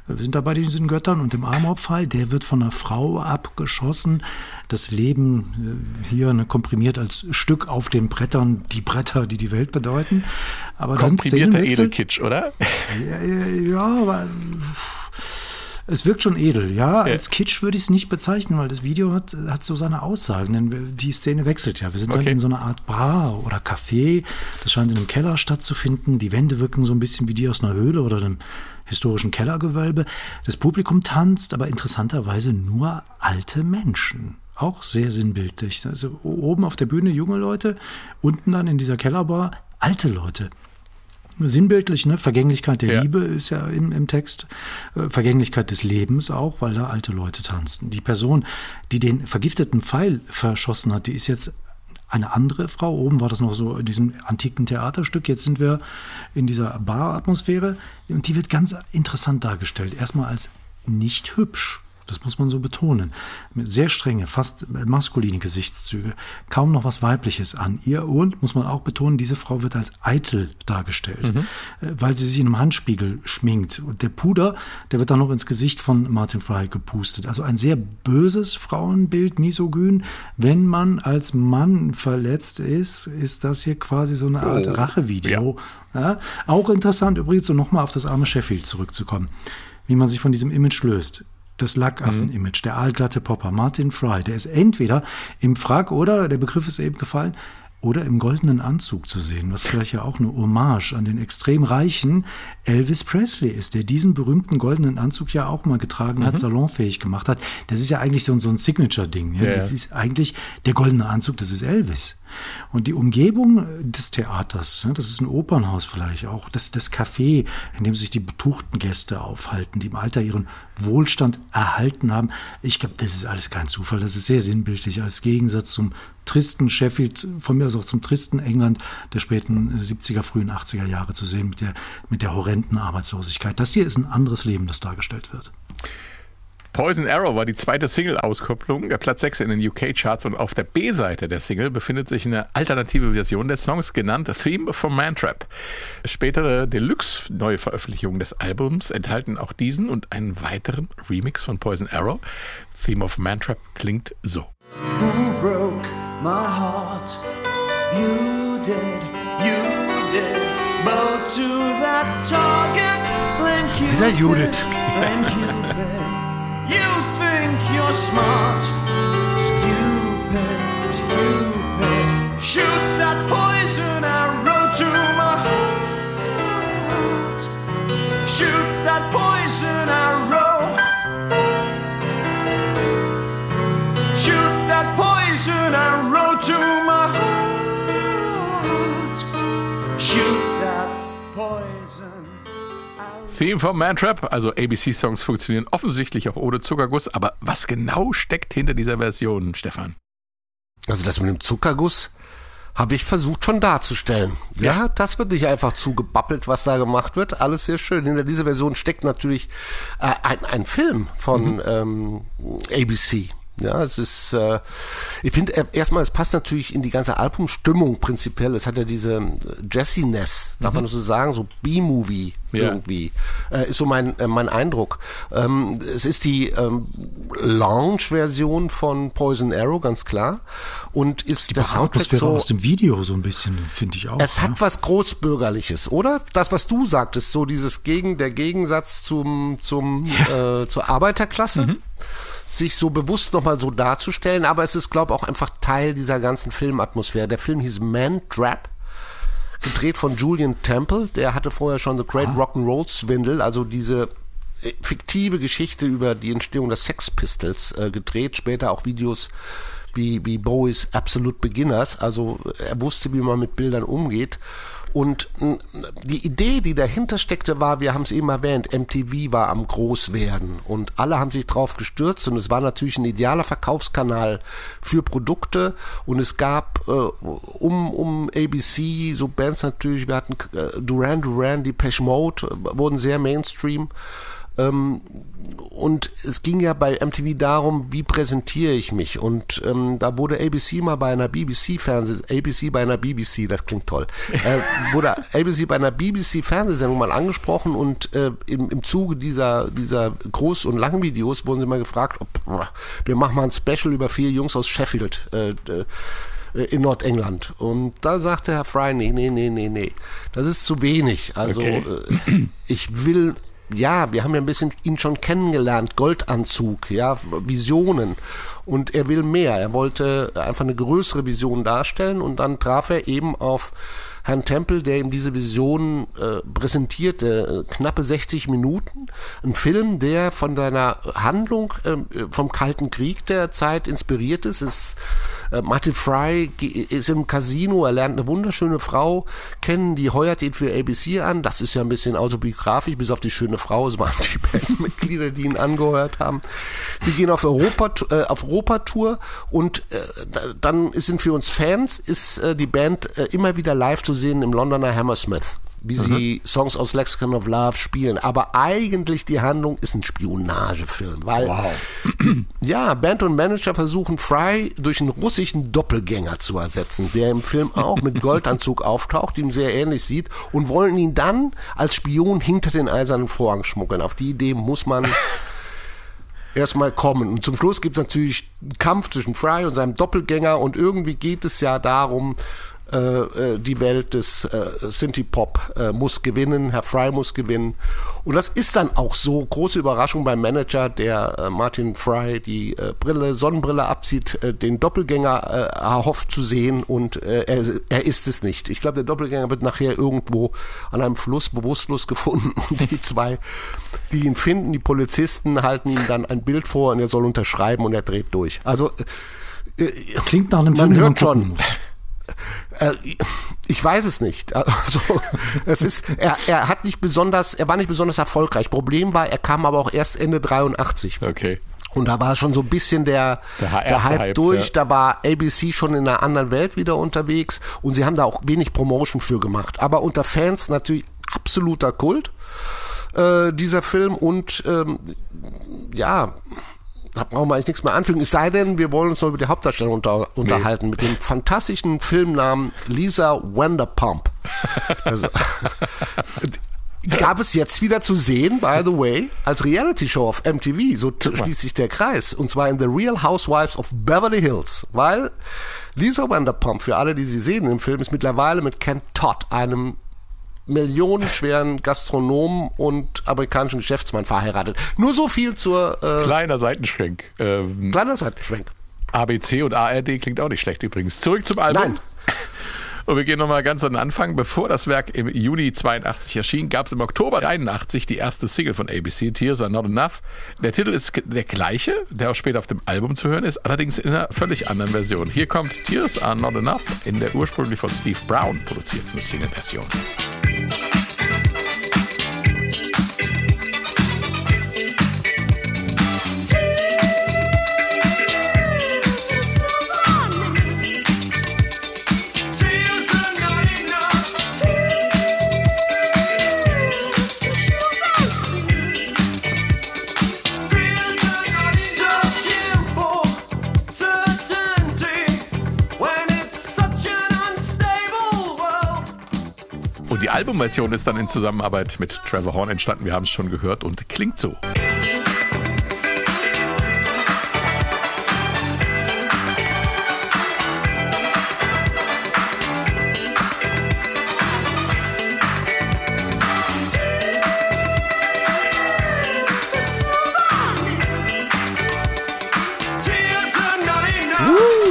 S3: Wir sind da bei diesen Göttern und dem Amorpfeil, der wird von einer Frau abgeschossen. Das Leben äh, hier ne, komprimiert als Stück auf den Brettern, die Bretter, die die Welt bedeuten. Aber
S1: Komprimierter. Edelkitsch, oder?
S3: Ja, ja, ja, aber es wirkt schon edel, ja. Als Kitsch würde ich es nicht bezeichnen, weil das Video hat, hat so seine Aussagen. Denn die Szene wechselt ja. Wir sind dann
S1: Okay.
S3: in so einer Art Bar oder Café. Das scheint in einem Keller stattzufinden. Die Wände wirken so ein bisschen wie die aus einer Höhle oder einem historischen Kellergewölbe. Das Publikum tanzt, aber interessanterweise nur alte Menschen. Auch sehr sinnbildlich. Also oben auf der Bühne junge Leute, unten dann in dieser Kellerbar alte Leute sinnbildlich, ne? Vergänglichkeit der
S1: Ja.
S3: Liebe ist ja im, im Text, äh, Vergänglichkeit des Lebens auch, weil da alte Leute tanzen. Die Person, die den vergifteten Pfeil verschossen hat, die ist jetzt eine andere Frau. Oben war das noch so in diesem antiken Theaterstück. Jetzt sind wir in dieser Bar-Atmosphäre und die wird ganz interessant dargestellt. Erstmal als nicht hübsch. Das muss man so betonen. Sehr strenge, fast maskuline Gesichtszüge. Kaum noch was Weibliches an ihr. Und, muss man auch betonen, diese Frau wird als eitel dargestellt, äh, weil sie sich in einem Handspiegel schminkt. Und der Puder, der wird dann noch ins Gesicht von Martin Fry gepustet. Also ein sehr böses Frauenbild, misogyn. Wenn man als Mann verletzt ist, ist das hier quasi so eine Art Rachevideo. Ja. Auch interessant übrigens, um nochmal auf das arme Sheffield zurückzukommen, wie man sich von diesem Image löst. Das Lackaffen-Image, der aalglatte Popper, Martin Fry, der ist entweder im Frack oder, der Begriff ist eben gefallen, oder im goldenen Anzug zu sehen, was vielleicht ja auch eine Hommage an den extrem reichen Elvis Presley ist, der diesen berühmten goldenen Anzug ja auch mal getragen hat, salonfähig gemacht hat. Das ist ja eigentlich so, ein- so ein Signature-Ding. Ja?
S1: Ja,
S3: Das ist eigentlich der goldene Anzug, das ist Elvis. Und die Umgebung des Theaters, ne, das ist ein Opernhaus vielleicht auch, das, das Café, in dem sich die betuchten Gäste aufhalten, die im Alter ihren Wohlstand erhalten haben. Ich glaube, das ist alles kein Zufall, das ist sehr sinnbildlich als Gegensatz zum tristen Sheffield, von mir aus auch zum tristen England der späten 70er, frühen 80er Jahre zu sehen mit der, mit der horrenden Arbeitslosigkeit. Das hier ist ein anderes Leben, das dargestellt wird.
S1: Poison Arrow war die zweite Single-Auskopplung, der Platz 6 in den UK-Charts und auf der B-Seite der Single befindet sich eine alternative Version des Songs genannt Theme for Mantrap. Spätere Deluxe-Neuveröffentlichungen des Albums enthalten auch diesen und einen weiteren Remix von Poison Arrow. Theme of Mantrap klingt so.
S5: Who broke my heart? You did, you did. Bow to that target, then Cupid,
S4: Wieder Judith.
S5: then Cupid. You think you're smart,
S1: Theme for Mantrap, also ABC-Songs funktionieren offensichtlich auch ohne Zuckerguss, aber was genau steckt hinter dieser Version, Stefan?
S4: Also das mit dem Zuckerguss habe ich versucht schon darzustellen. Ja, das wird nicht einfach zugebabbelt, was da gemacht wird. Alles sehr schön. Hinter dieser Version steckt natürlich äh, ein, ein Film von ähm, ABC. Ja, es ist, äh, ich finde äh, erstmal, es passt natürlich in die ganze Albumstimmung prinzipiell. Es hat ja diese äh, Jessiness, darf man das so sagen, so B-Movie
S1: Ja.
S4: irgendwie. Äh, ist so mein, äh, mein Eindruck. Ähm, es ist die ähm, Lounge-Version von Poison Arrow, ganz klar. Und ist
S3: Die
S4: das
S3: Atmosphäre
S4: so,
S3: aus dem Video so ein bisschen, finde ich auch.
S4: es
S3: ja.
S4: hat was Großbürgerliches, oder? Das, was du sagtest, so dieses Gegen, der Gegensatz zum, zum, äh, zur Arbeiterklasse. Sich so bewusst nochmal so darzustellen, aber es ist, glaube ich, auch einfach Teil dieser ganzen Filmatmosphäre. Der Film hieß Man Trap, gedreht von Julian Temple. Der hatte vorher schon The Great Rock'n'Roll Swindle, also diese äh, fiktive Geschichte über die Entstehung der Sex Pistols äh, gedreht, später auch Videos wie, wie Bowies Absolute Beginners. Also äh, er wusste, wie man mit Bildern umgeht. Und die Idee, die dahinter steckte, war, wir haben es eben erwähnt, MTV war am Großwerden und alle haben sich drauf gestürzt und es war natürlich ein idealer Verkaufskanal für Produkte und es gab äh, um, um ABC so Bands natürlich, wir hatten äh, Duran Duran, die Mode, äh, wurden sehr Mainstream. Ähm, und es ging ja bei MTV darum, wie präsentiere ich mich. Und ähm, da wurde ABC mal bei einer BBC-Fernseh, ABC bei einer BBC, das klingt toll, äh, wurde ABC bei einer BBC-Fernsehsendung mal angesprochen und äh, im, im Zuge dieser, dieser Groß- und Langvideos wurden sie mal gefragt, ob wir machen mal ein Special über vier Jungs aus Sheffield. Äh, äh, in Nordengland. Und da sagte Herr Fry, nee, nee, nee, nee, nee, das ist zu wenig. Also
S1: Okay.
S4: äh, ich will, ja, wir haben ja ein bisschen ihn schon kennengelernt, Goldanzug, ja, Visionen. Und er will mehr. Er wollte einfach eine größere Vision darstellen und dann traf er eben auf Herrn Tempel, der ihm diese Vision äh, präsentierte, knappe 60 Minuten. Ein Film, der von seiner Handlung äh, vom Kalten Krieg der Zeit inspiriert ist. ist äh, Martin Fry ist im Casino, er lernt eine wunderschöne Frau kennen, die heuert ihn für ABC an. Das ist ja ein bisschen autobiografisch, bis auf die schöne Frau. Es waren die Bandmitglieder, die ihn angehört haben. Sie gehen auf Europa, äh, auf Europatour und äh, da- dann sind für uns Fans ist äh, die Band äh, immer wieder live zu sehen im Londoner Hammersmith wie sie Songs aus Lexicon of Love spielen. Aber eigentlich die Handlung ist ein Spionagefilm, weil ja, Band und Manager versuchen Fry durch einen russischen Doppelgänger zu ersetzen, der im Film auch mit Goldanzug auftaucht, ihm sehr ähnlich sieht und wollen ihn dann als Spion hinter den eisernen Vorhang schmuggeln. Auf die Idee muss man erstmal kommen. Und zum Schluss gibt es natürlich einen Kampf zwischen Fry und seinem Doppelgänger und irgendwie geht es ja darum, äh, äh, die Welt des äh, Synthie-Pop äh, muss gewinnen, Herr Fry muss gewinnen. Und das ist dann auch so. Große Überraschung beim Manager, der äh, Martin Fry die äh, Brille, Sonnenbrille abzieht, äh, den Doppelgänger äh, erhofft zu sehen und äh, er, er ist es nicht. Ich glaube, der Doppelgänger wird nachher irgendwo an einem Fluss bewusstlos gefunden und die zwei, die ihn finden, die Polizisten, halten ihm dann ein Bild vor und er soll unterschreiben und er dreht durch. Also äh,
S3: Klingt nach einem Film, man
S4: hört schon.
S3: muss.
S4: Äh, ich weiß es nicht. Also, es ist, er, er hat nicht besonders, er war nicht besonders erfolgreich. Problem war, er kam aber auch erst Ende 83.
S1: Okay.
S4: Und da war schon so ein bisschen der,
S1: Der
S4: der, Hype,
S1: Hype,
S4: durch.
S1: ja.
S4: Da war ABC schon in einer anderen Welt wieder unterwegs und sie haben da auch wenig Promotion für gemacht. Aber unter Fans natürlich absoluter Kult, äh, dieser Film. Und ähm, ja, da brauchen wir eigentlich nichts mehr anfügen. Es sei denn, wir wollen uns noch über die Hauptdarsteller unter, unterhalten mit dem fantastischen Filmnamen Lisa Vanderpump. Also, gab es jetzt wieder zu sehen, by the way, als Reality-Show auf MTV. So schließt sich der Kreis. Und zwar in The Real Housewives of Beverly Hills. Weil Lisa Vanderpump, für alle, die sie sehen im Film, ist mittlerweile mit Ken Todd, einem millionenschweren Gastronomen und amerikanischen Geschäftsmann verheiratet. Nur so viel zur äh,
S1: Kleiner Seitenschwenk. Ähm,
S4: kleiner Seitenschwenk.
S1: ABC und ARD klingt auch nicht schlecht übrigens. Zurück zum Album.
S4: Nein.
S1: Und wir gehen nochmal ganz an den Anfang. Bevor das Werk im Juni 82 erschien, gab es im Oktober 81 die erste Single von ABC, Tears Are Not Enough. Der Titel ist der gleiche, der auch später auf dem Album zu hören ist, allerdings in einer völlig anderen Version. Hier kommt Tears Are Not Enough in der ursprünglich von Steve Brown produzierten Single-Version. Und Albumversion ist dann in Zusammenarbeit mit Trevor Horn entstanden. Wir haben es schon gehört und klingt so.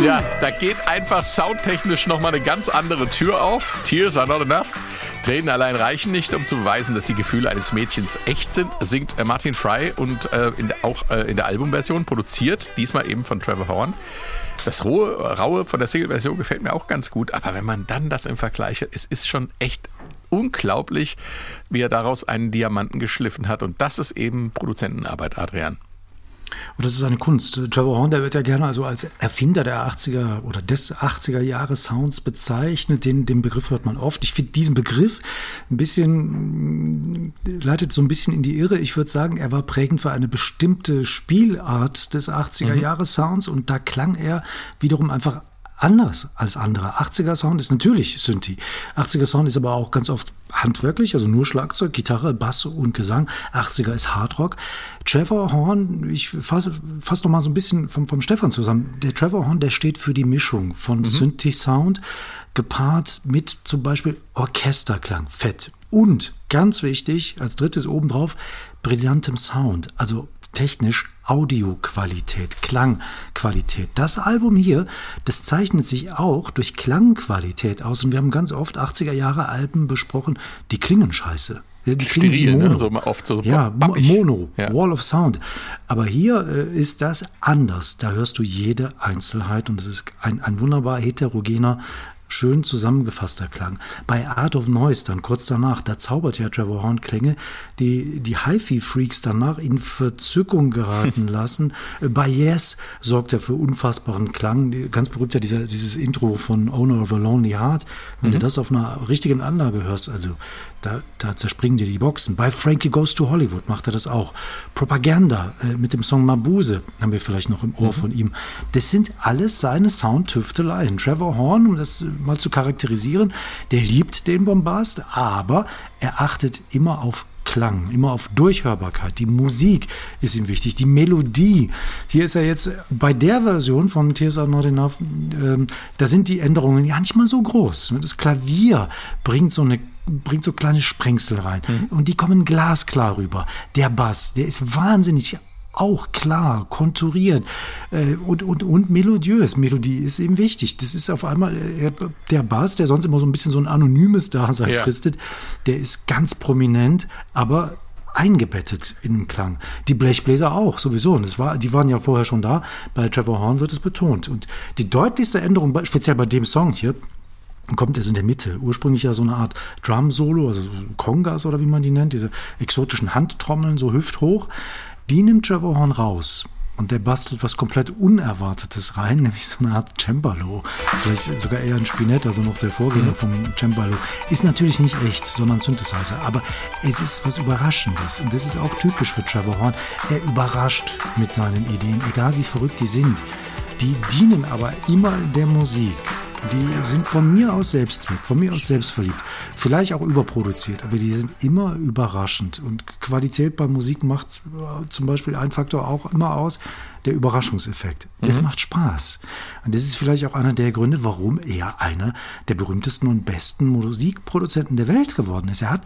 S1: Ja, da geht einfach soundtechnisch nochmal eine ganz andere Tür auf. Tears are not enough. Tränen allein reichen nicht, um zu beweisen, dass die Gefühle eines Mädchens echt sind, singt äh, Martin Fry und äh, in der, auch äh, in der Albumversion produziert, diesmal eben von Trevor Horn. Das rohe, raue von der Single-Version gefällt mir auch ganz gut, aber wenn man dann das im Vergleich hat, es ist schon echt unglaublich, wie er daraus einen Diamanten geschliffen hat. Und das ist eben Produzentenarbeit, Adrian.
S3: Und das ist eine Kunst. Trevor Horn, der wird ja gerne also als Erfinder der 80er oder des 80er Jahre Sounds bezeichnet. Den, den Begriff hört man oft. Ich finde diesen Begriff ein bisschen, leitet so ein bisschen in die Irre. Ich würde sagen, er war prägend für eine bestimmte Spielart des 80er Jahre Sounds und da klang er wiederum einfach anders als andere. 80er Sound ist natürlich Synthi. 80er Sound ist aber auch ganz oft handwerklich, also nur Schlagzeug, Gitarre, Bass und Gesang. 80er ist Hardrock. Trevor Horn, ich fasse fass noch mal so ein bisschen vom, vom Stefan zusammen. Der Trevor Horn, der steht für die Mischung von mhm. Synthi-Sound gepaart mit zum Beispiel Orchesterklang, fett. Und ganz wichtig, als drittes obendrauf, brillantem Sound. Also technisch Audioqualität, Klangqualität. Das Album hier, das zeichnet sich auch durch Klangqualität aus. Und wir haben ganz oft 80er Jahre Alben besprochen, die klingen scheiße. Die klingen
S1: Steril, ne?
S3: Mono.
S1: So mal oft so
S3: ja,
S1: bappig.
S3: Mono,
S1: Ja.
S3: Wall of Sound. Aber hier äh, ist das anders. Da hörst du jede Einzelheit und es ist ein, ein wunderbar heterogener schön zusammengefasster Klang. Bei Art of Noise dann kurz danach, da zaubert ja Trevor Horn Klänge, die die Hi-Fi-Freaks danach in Verzückung geraten lassen. Bei Yes sorgt er für unfassbaren Klang. Ganz berühmt ja dieser, dieses Intro von Owner of a Lonely Heart. Wenn du das auf einer richtigen Anlage hörst, also da, da zerspringen dir die Boxen. Bei Frankie Goes to Hollywood macht er das auch. Propaganda äh, mit dem Song Mabuse haben wir vielleicht noch im Ohr von ihm. Das sind alles seine Soundtüfteleien. Trevor Horn, um das äh, mal zu charakterisieren, der liebt den Bombast, aber er achtet immer auf Klang, immer auf Durchhörbarkeit. Die Musik ist ihm wichtig, die Melodie. Hier ist er jetzt bei der Version von Tears Are Not Enough, ähm, da sind die Änderungen ja nicht mal so groß. Das Klavier bringt so eine bringt so kleine Sprengsel rein und die kommen glasklar rüber. Der Bass, der ist wahnsinnig auch klar, konturiert äh, und, und, und melodiös. Melodie ist eben wichtig. Das ist auf einmal äh, der Bass, der sonst immer so ein bisschen so ein anonymes Dasein
S1: Ja.
S3: fristet, der ist ganz prominent, aber eingebettet in den Klang. Die Blechbläser auch, sowieso. Und das war, die waren ja vorher schon da. Bei Trevor Horn wird es betont. Und die deutlichste Änderung, speziell bei dem Song hier, kommt erst in der Mitte. Ursprünglich ja so eine Art Drum-Solo, also Congas oder wie man die nennt, diese exotischen Handtrommeln, so hüfthoch. Die nimmt Trevor Horn raus. Und der bastelt was komplett Unerwartetes rein, nämlich so eine Art Cembalo. Vielleicht sogar eher ein Spinett, also noch der Vorgänger vom Cembalo. Ist natürlich nicht echt, sondern Synthesizer. Aber es ist was Überraschendes. Und das ist auch typisch für Trevor Horn. Er überrascht mit seinen Ideen, egal wie verrückt die sind. Die dienen aber immer der Musik. Die sind von mir aus Selbstzweck, von mir aus selbstverliebt. Vielleicht auch überproduziert, aber die sind immer überraschend. Und Qualität bei Musik macht äh, zum Beispiel ein Faktor auch immer aus, der Überraschungseffekt. Das macht Spaß. Und das ist vielleicht auch einer der Gründe, warum er einer der berühmtesten und besten Musikproduzenten der Welt geworden ist. Er hat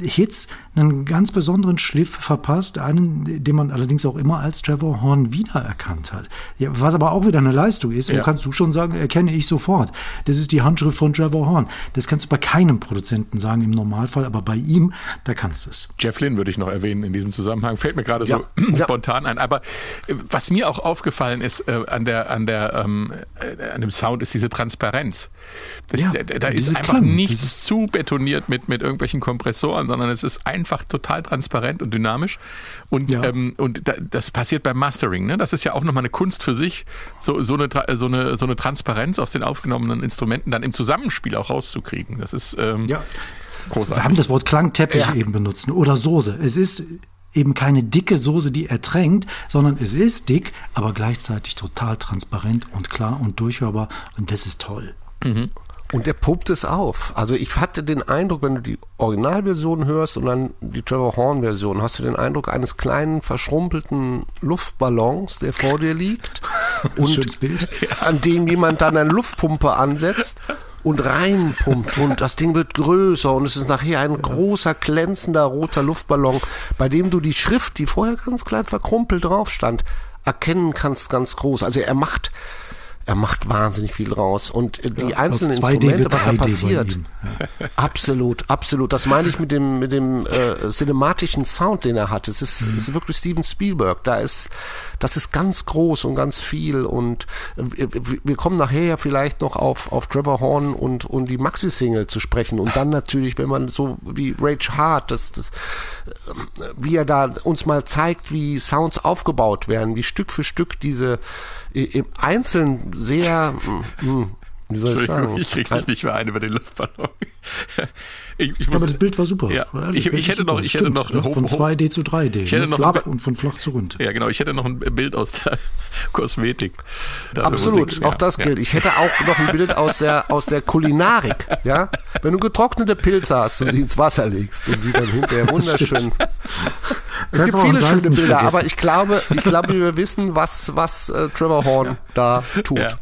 S3: Hits einen ganz besonderen Schliff verpasst, einen, den man allerdings auch immer als Trevor Horn wiedererkannt hat. Ja, was aber auch wieder eine Leistung ist,
S1: Ja.
S3: kannst du schon sagen, erkenne ich sofort. Das ist die Handschrift von Trevor Horn. Das kannst du bei keinem Produzenten sagen im Normalfall, aber bei ihm, da kannst du es.
S1: Jeff Lynne würde ich noch erwähnen in diesem Zusammenhang. Fällt mir gerade
S4: Ja.
S1: so
S4: Ja.
S1: spontan ein. Aber äh, was mir auch aufgefallen ist äh, an der an der ähm, äh, an dem Sound ist diese Transparenz. Das,
S3: Ja,
S1: da, da ist einfach
S3: Klang,
S1: nichts zu betoniert mit mit irgendwelchen Kompressoren, sondern es ist einfach total transparent und dynamisch. Und
S3: Ja.
S1: ähm, und da, das passiert beim Mastering. Ne? Das ist ja auch nochmal eine Kunst für sich, so so eine so eine so eine Transparenz aus den aufgenommenen Instrumenten dann im Zusammenspiel auch rauszukriegen. Das ist ähm,
S3: Ja.
S1: großartig.
S3: Wir haben das Wort Klangteppich
S4: Ja.
S3: eben benutzt oder Soße. Es ist eben keine dicke Soße, die ertränkt, sondern es ist dick, aber gleichzeitig total transparent und klar und durchhörbar und das ist toll.
S4: Und der pumpt es auf. Also ich hatte den Eindruck, wenn du die Originalversion hörst und dann die Trevor Horn-Version, hast du den Eindruck eines kleinen, verschrumpelten Luftballons, der vor dir liegt. und
S3: Bild.
S4: an dem jemand dann eine Luftpumpe ansetzt und reinpumpt und das Ding wird größer und es ist nachher ein großer glänzender roter Luftballon, bei dem du die Schrift, die vorher ganz klein verkrumpelt drauf stand, erkennen kannst ganz groß. Also er macht er macht wahnsinnig viel draus und äh, die einzelnen
S3: aus 2D
S4: Instrumente, was da
S3: 3D bei
S4: passiert.
S3: ihm.
S4: Absolut, absolut. Das meine ich mit dem mit dem äh, cinematischen Sound, den er hat. Es ist,
S3: Mhm.
S4: ist wirklich Steven Spielberg. Da ist das ist ganz groß und ganz viel und äh, wir kommen nachher ja vielleicht noch auf auf Trevor Horn und und die Maxi Single zu sprechen und dann natürlich, wenn man so wie Rage Hard, das das äh, wie er da uns mal zeigt, wie Sounds aufgebaut werden, wie Stück für Stück diese äh, im Einzelnen sehr mm, wie soll ich
S1: Entschuldigung,
S4: sagen?
S1: ich krieg mich nicht mehr ein über den Luftballon. Ich, ich muss,
S3: aber das Bild war super.
S1: Ja.
S3: Ehrlich,
S1: Ich- ich hätte
S3: super.
S1: noch- ich hätte
S3: stimmt,
S1: noch
S3: ne? von
S1: hoch-
S3: 2D zu 3D.
S1: Ich hätte
S3: ne?
S1: noch-
S3: flach und von flach zu rund.
S1: ja, genau. Ich hätte noch ein Bild aus der Kosmetik.
S4: Absolut,
S1: Musik.
S4: auch
S1: Ja,
S4: das
S1: ja.
S4: gilt. Ich hätte auch noch ein Bild aus der, aus der Kulinarik, ja. Wenn du getrocknete Pilze hast und sie ins Wasser legst, dann sieht man hinterher wunderschön. Es gibt
S3: Trevor
S4: viele schöne Bilder,
S3: vergessen.
S4: aber ich glaube, ich glaube, wir wissen, was, was äh, Trevor Horn da tut.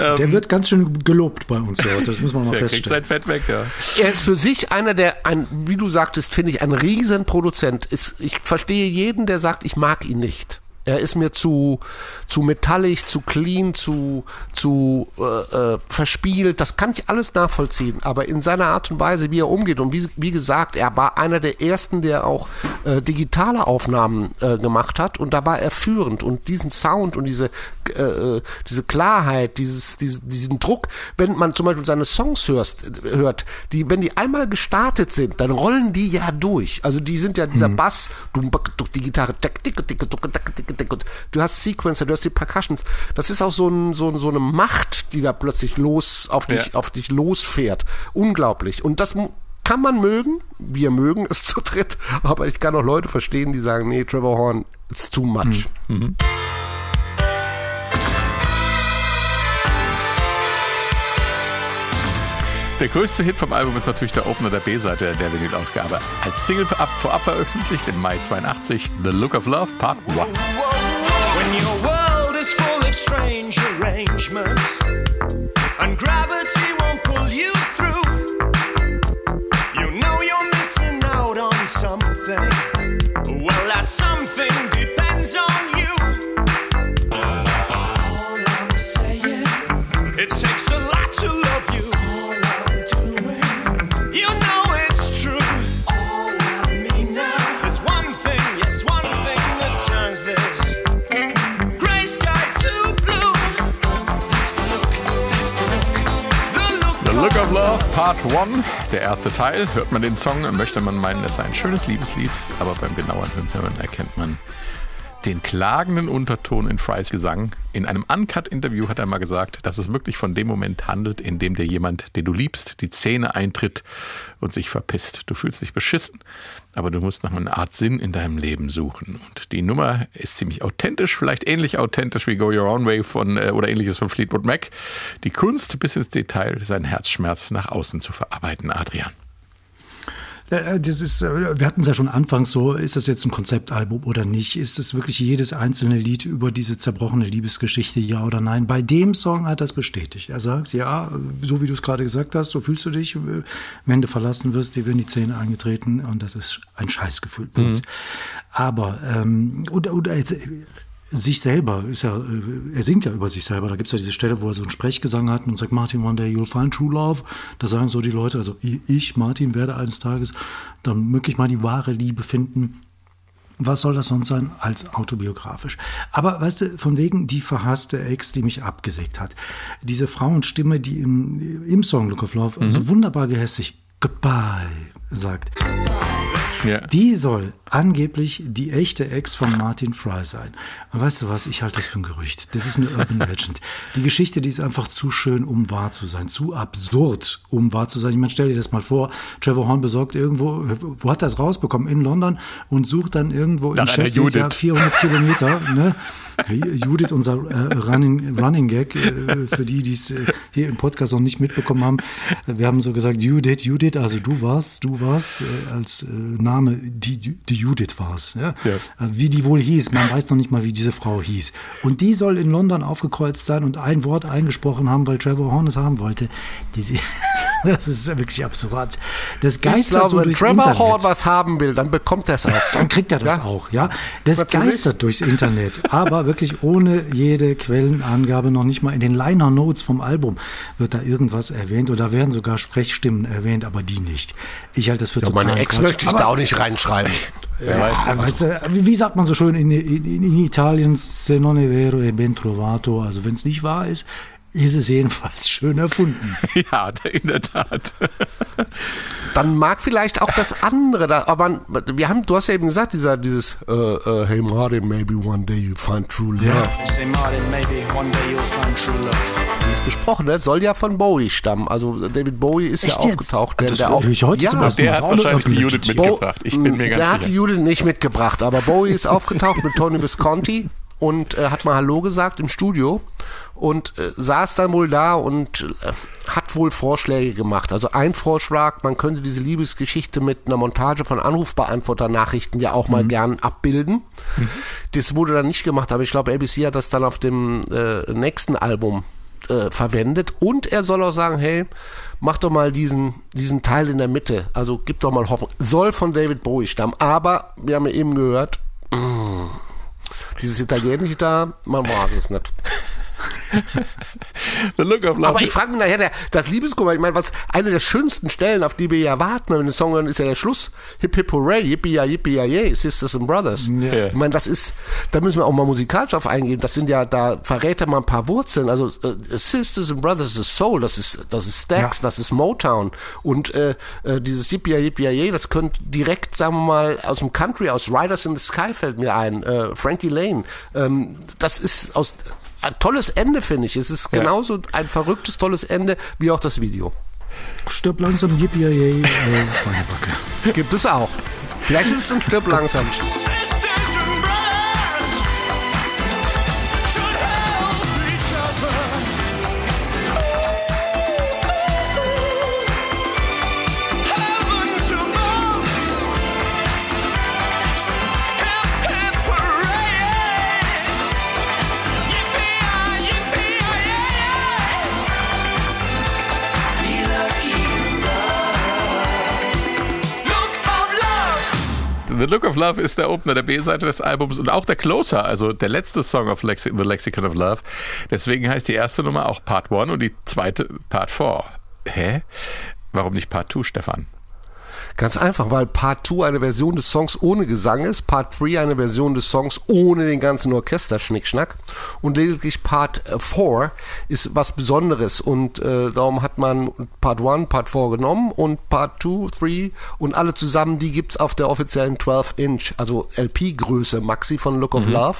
S1: Ja.
S3: Der wird ganz schön gelobt bei uns heute, das muss man mal
S1: Der kriegt
S3: feststellen.
S1: sein Fett weg, ja.
S4: Er ist für sich einer der, ein, wie du sagtest, finde ich, ein Riesenproduzent. Ist, ich verstehe jeden, der sagt, ich mag ihn nicht. Er ist mir zu, zu metallig, zu clean, zu, zu äh, äh, verspielt. Das kann ich alles nachvollziehen. Aber in seiner Art und Weise, wie er umgeht, und wie, wie gesagt, er war einer der ersten, der auch äh, digitale Aufnahmen äh, gemacht hat. Und da war er führend. Und diesen Sound und diese, äh, diese Klarheit, dieses, diese, diesen Druck, wenn man zum Beispiel seine Songs hörst, hört, die, wenn die einmal gestartet sind, dann rollen die ja durch. Also die sind ja dieser mhm. Bass, du, du, die Gitarre, tick, tick, tick, tick, tick, tick, du hast Sequencer, du hast die Percussions. Das ist auch so, ein, so, so eine Macht, die da plötzlich los auf dich,
S1: Ja.
S4: auf dich losfährt. Unglaublich. Und das kann man mögen, wir mögen es zu dritt, aber ich kann auch Leute verstehen, die sagen, nee, Trevor Horn, it's too much.
S1: Der größte Hit vom Album ist natürlich der Opener der B-Seite der Vinyl-Ausgabe. Als Single vorab, veröffentlicht im Mai 82, The Look of Love Part 1. 1, der erste Teil. Hört man den Song, möchte man meinen, es sei ein schönes Liebeslied, aber beim genaueren Hören erkennt man den klagenden Unterton in Frys Gesang. In einem Uncut-Interview hat er mal gesagt, dass es wirklich von dem Moment handelt, in dem dir jemand, den du liebst, die Zähne eintritt und sich verpisst. Du fühlst dich beschissen, aber du musst nach einer Art Sinn in deinem Leben suchen. Und die Nummer ist ziemlich authentisch, vielleicht ähnlich authentisch wie Go Your Own Way von äh, oder ähnliches von Fleetwood Mac. Die Kunst bis ins Detail, seinen Herzschmerz nach außen zu verarbeiten, Adrian.
S3: Äh, Das ist, äh, wir hatten es ja schon anfangs so, ist das jetzt ein Konzeptalbum oder nicht? Ist es wirklich jedes einzelne Lied über diese zerbrochene Liebesgeschichte, ja oder nein? Bei dem Song hat er das bestätigt. Er sagt, ja, so wie du es gerade gesagt hast, so fühlst du dich, äh, wenn du verlassen wirst, dir werden die Zähne eingetreten und das ist ein Scheißgefühl. Punkt. Aber, ähm, oder, oder jetzt, äh, sich selber ist ja, äh, er singt ja über sich selber. Da gibt es ja diese Stelle, wo er so einen Sprechgesang hat und sagt, Martin, one day you'll find true love. Da sagen so die Leute, also ich, Martin, werde eines Tages dann wirklich mal die wahre Liebe finden. Was soll das sonst sein als autobiografisch? Aber weißt du, von wegen die verhasste Ex, die mich abgesägt hat. Diese Frauenstimme, die im, im Song Look of Love so wunderbar gehässig Goodbye sagt.
S1: Ja.
S3: Die soll angeblich die echte Ex von Martin Fry sein. Und weißt du was, ich halte das für ein Gerücht. Das ist eine Urban Legend. Die Geschichte, die ist einfach zu schön, um wahr zu sein, zu absurd, um wahr zu sein. Ich meine, stell dir das mal vor, Trevor Horn besorgt irgendwo, wo hat er das rausbekommen? In London und sucht dann irgendwo
S1: Nach
S3: in Sheffield ja,
S1: Judith.
S3: 400 Kilometer, ne? Judith, unser äh, Running, Running Gag, äh, für die, die es äh, hier im Podcast noch nicht mitbekommen haben. Wir haben so gesagt, Judith, Judith, also du warst, du warst äh, als äh, Name, die, die Judith war's. Ja?
S1: Ja.
S3: Äh, Wie die wohl hieß, man weiß noch nicht mal, wie diese Frau hieß. Und die soll in London aufgekreuzt sein und ein Wort eingesprochen haben, weil Trevor Horn es haben wollte. Die, das ist wirklich absurd. Das geistert
S4: glaube,
S3: so
S4: wenn
S3: durchs
S4: Trevor
S3: Internet.
S4: Horn was haben will, dann bekommt er es auch.
S3: Dann kriegt er das
S4: Ja.
S3: auch, ja. Das
S4: Natürlich.
S3: geistert durchs Internet, aber wirklich ohne jede Quellenangabe, noch nicht mal in den Liner Notes vom Album wird da irgendwas erwähnt oder werden sogar Sprechstimmen erwähnt, aber die nicht. Ich halte das für
S4: Ja,
S3: total
S4: meine Ex
S3: Quatsch.
S4: möchte ich da auch nicht reinschreiben.
S3: ja, weißt du, wie sagt man so schön in, in, in Italien, se non è vero e ben trovato, also wenn es nicht wahr ist, ist es jedenfalls schön erfunden.
S1: Ja, in der Tat.
S4: Dann mag vielleicht auch das andere da, aber wir haben, du hast ja eben gesagt, dieser, dieses, äh, äh, hey Martin, maybe one day you find true love.
S5: They say, Martin, maybe one day you'll find true love.
S4: Dieses Gesprochene soll ja von Bowie stammen. Also David Bowie ist
S3: Echt
S4: ja
S3: jetzt?
S4: aufgetaucht.
S3: Das
S4: der auch,
S3: ich heute
S4: ja,
S3: zum ersten
S1: Der hat wahrscheinlich die Judith mitgebracht. Ich bin mir
S4: der
S1: ganz
S4: hat die. Judith nicht mitgebracht, aber Bowie ist aufgetaucht mit Tony Visconti und äh, hat mal Hallo gesagt im Studio und äh, saß dann wohl da und äh, hat wohl Vorschläge gemacht. Also ein Vorschlag, man könnte diese Liebesgeschichte mit einer Montage von Anrufbeantworter-Nachrichten ja auch mal gern abbilden. Das wurde dann nicht gemacht, aber ich glaube, ABC hat das dann auf dem äh, nächsten Album äh, verwendet und er soll auch sagen, hey, mach doch mal diesen, diesen Teil in der Mitte, also gib doch mal Hoffnung. Soll von David Bowie stammen, aber wir haben ja eben gehört, dieses Italienische da, man weiß es nicht.
S1: The Look of Love.
S4: Aber ich frage mich nachher, der, das Liebeskummer, ich meine, was eine der schönsten Stellen, auf die wir ja warten, wenn wir den Song hören, ist ja der Schluss. Hip Hip Hooray, Yippie Ja Yippie Ja Yay, Sisters and Brothers.
S1: Ja.
S4: Ich meine, das ist, da müssen wir auch mal musikalisch auf eingehen. Das sind ja, da verrät er mal ein paar Wurzeln. Also äh, Sisters and Brothers ist Soul, das ist, das ist Stax,
S3: Ja.
S4: das ist Motown. Und äh, äh, dieses Yippie Ja Yippie Ja Yay, das könnte direkt, sagen wir mal, aus dem Country, aus Riders in the Sky fällt mir ein. Äh, Frankie Lane. Ähm, das ist aus ein tolles Ende, finde ich. Es ist
S1: Ja.
S4: genauso ein verrücktes, tolles Ende wie auch das Video.
S3: Stirb langsam, yippie, yay, äh, Schweinebacke.
S4: Gibt es auch. Vielleicht ist es ein Stirb langsam.
S1: The Look of Love ist der Opener der B-Seite des Albums und auch der Closer, also der letzte Song auf Lexi The Lexicon of Love. Deswegen heißt die erste Nummer auch Part 1 und die zweite Part 4. Hä? Warum nicht Part 2, Stefan?
S4: Ganz einfach, weil Part 2 eine Version des Songs ohne Gesang ist, Part 3 eine Version des Songs ohne den ganzen Orchesterschnickschnack und lediglich Part 4 ist was Besonderes und äh, darum hat man Part 1, Part 4 genommen und Part 2, 3 und alle zusammen, die gibt's auf der offiziellen 12-Inch, also LP-Größe Maxi von Look of Love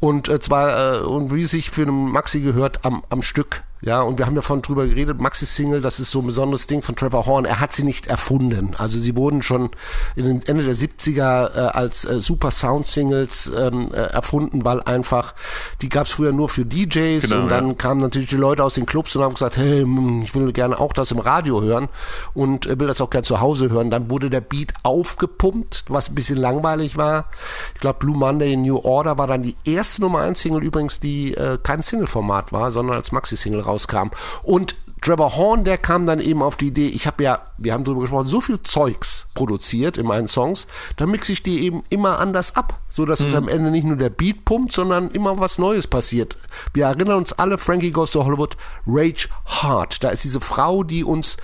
S4: und äh, zwar, äh, und wie sich für einen Maxi gehört, am, am Stück. Ja, und wir haben davon drüber geredet, Maxi-Single, das ist so ein besonderes Ding von Trevor Horn. Er hat sie nicht erfunden. Also sie wurden schon in den Ende der 70er äh, als äh, super Sound-Singles ähm, äh, erfunden, weil einfach, die gab es früher nur für DJs
S1: Genau,
S4: und dann
S1: ja.
S4: kamen natürlich die Leute aus den Clubs und haben gesagt, hey, hm, ich will gerne auch das im Radio hören und äh, will das auch gerne zu Hause hören. Dann wurde der Beat aufgepumpt, was ein bisschen langweilig war. Ich glaube, Blue Monday in New Order war dann die erste Nummer 1 Single übrigens, die äh, kein Single-Format war, sondern als Maxi-Single rauskam. Und Trevor Horn, der kam dann eben auf die Idee, ich habe ja, wir haben drüber gesprochen, so viel Zeugs produziert in meinen Songs, dann mixe ich die eben immer anders ab, so dass es am Ende nicht nur der Beat pumpt, sondern immer was Neues passiert. Wir erinnern uns alle, Frankie Goes to Hollywood, Rage Hard. Da ist diese Frau, die uns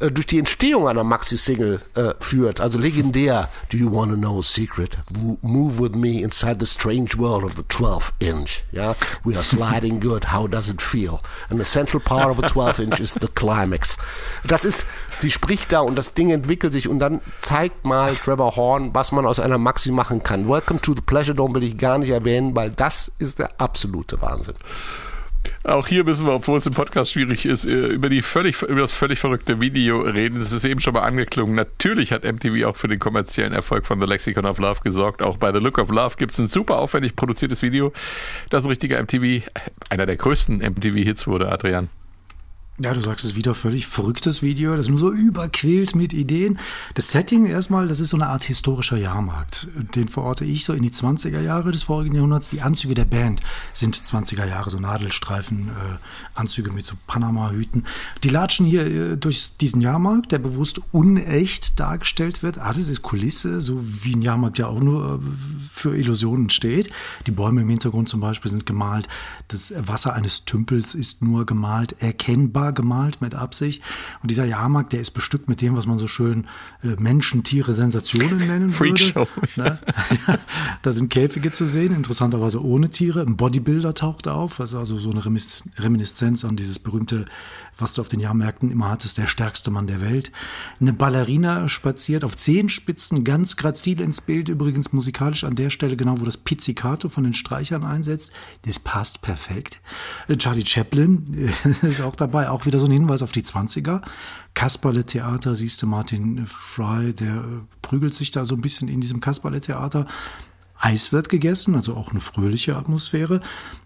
S4: äh, durch die Entstehung einer Maxi-Single äh, führt. Also legendär. Do you wanna know a secret? Move with me inside the strange world of the 12 inch. Ja, we are sliding good. How does it feel? And the central part of a 12 inch is the climax. Das ist, sie spricht da und das Ding entwickelt sich und dann zeigt mal Trevor Horn, was man aus einer Maxi machen kann. Welcome to the Pleasure Dome will ich gar nicht erwähnen, weil das ist der absolute Wahnsinn.
S1: Auch hier müssen wir, obwohl es im Podcast schwierig ist, äh, über, die völlig, über das völlig verrückte Video reden. Es ist eben schon mal angeklungen. Natürlich hat MTV auch für den kommerziellen Erfolg von The Lexicon of Love gesorgt. Auch bei The Look of Love gibt es ein super aufwendig produziertes Video, das ein richtiger MTV, einer der größten MTV-Hits wurde, Adrian.
S3: Ja, du sagst es wieder, völlig verrücktes Video, das nur so überquält mit Ideen. Das Setting erstmal, das ist so eine Art historischer Jahrmarkt. Den verorte ich so in die 20er Jahre des vorigen Jahrhunderts. Die Anzüge der Band sind 20er Jahre, so Nadelstreifen, äh, Anzüge mit so Panama-Hüten. Die latschen hier äh, durch diesen Jahrmarkt, der bewusst unecht dargestellt wird. Ah, das ist Kulisse, so wie ein Jahrmarkt ja auch nur äh, für Illusionen steht. Die Bäume im Hintergrund zum Beispiel sind gemalt. Das Wasser eines Tümpels ist nur gemalt, erkennbar gemalt mit Absicht. Und dieser Jahrmarkt, der ist bestückt mit dem, was man so schön äh, Menschen, Tiere, Sensationen nennen
S1: Freakshow.
S3: würde. Ne? Ja, da sind Käfige zu sehen, interessanterweise ohne Tiere. Ein Bodybuilder taucht auf, also, also so eine Remis- Reminiszenz an dieses berühmte, was du auf den Jahrmärkten immer hattest, der stärkste Mann der Welt. Eine Ballerina spaziert auf Zehenspitzen, ganz grazil ins Bild, übrigens musikalisch an der Stelle, genau wo das Pizzicato von den Streichern einsetzt. Das passt perfekt. Äh, Charlie Chaplin ist auch dabei, auch wieder so ein Hinweis auf die 20er. Kasperle-Theater, siehst du Martin Fry, der äh, prügelt sich da so ein bisschen in diesem Kasperle-Theater. Eis wird gegessen, also auch eine fröhliche Atmosphäre.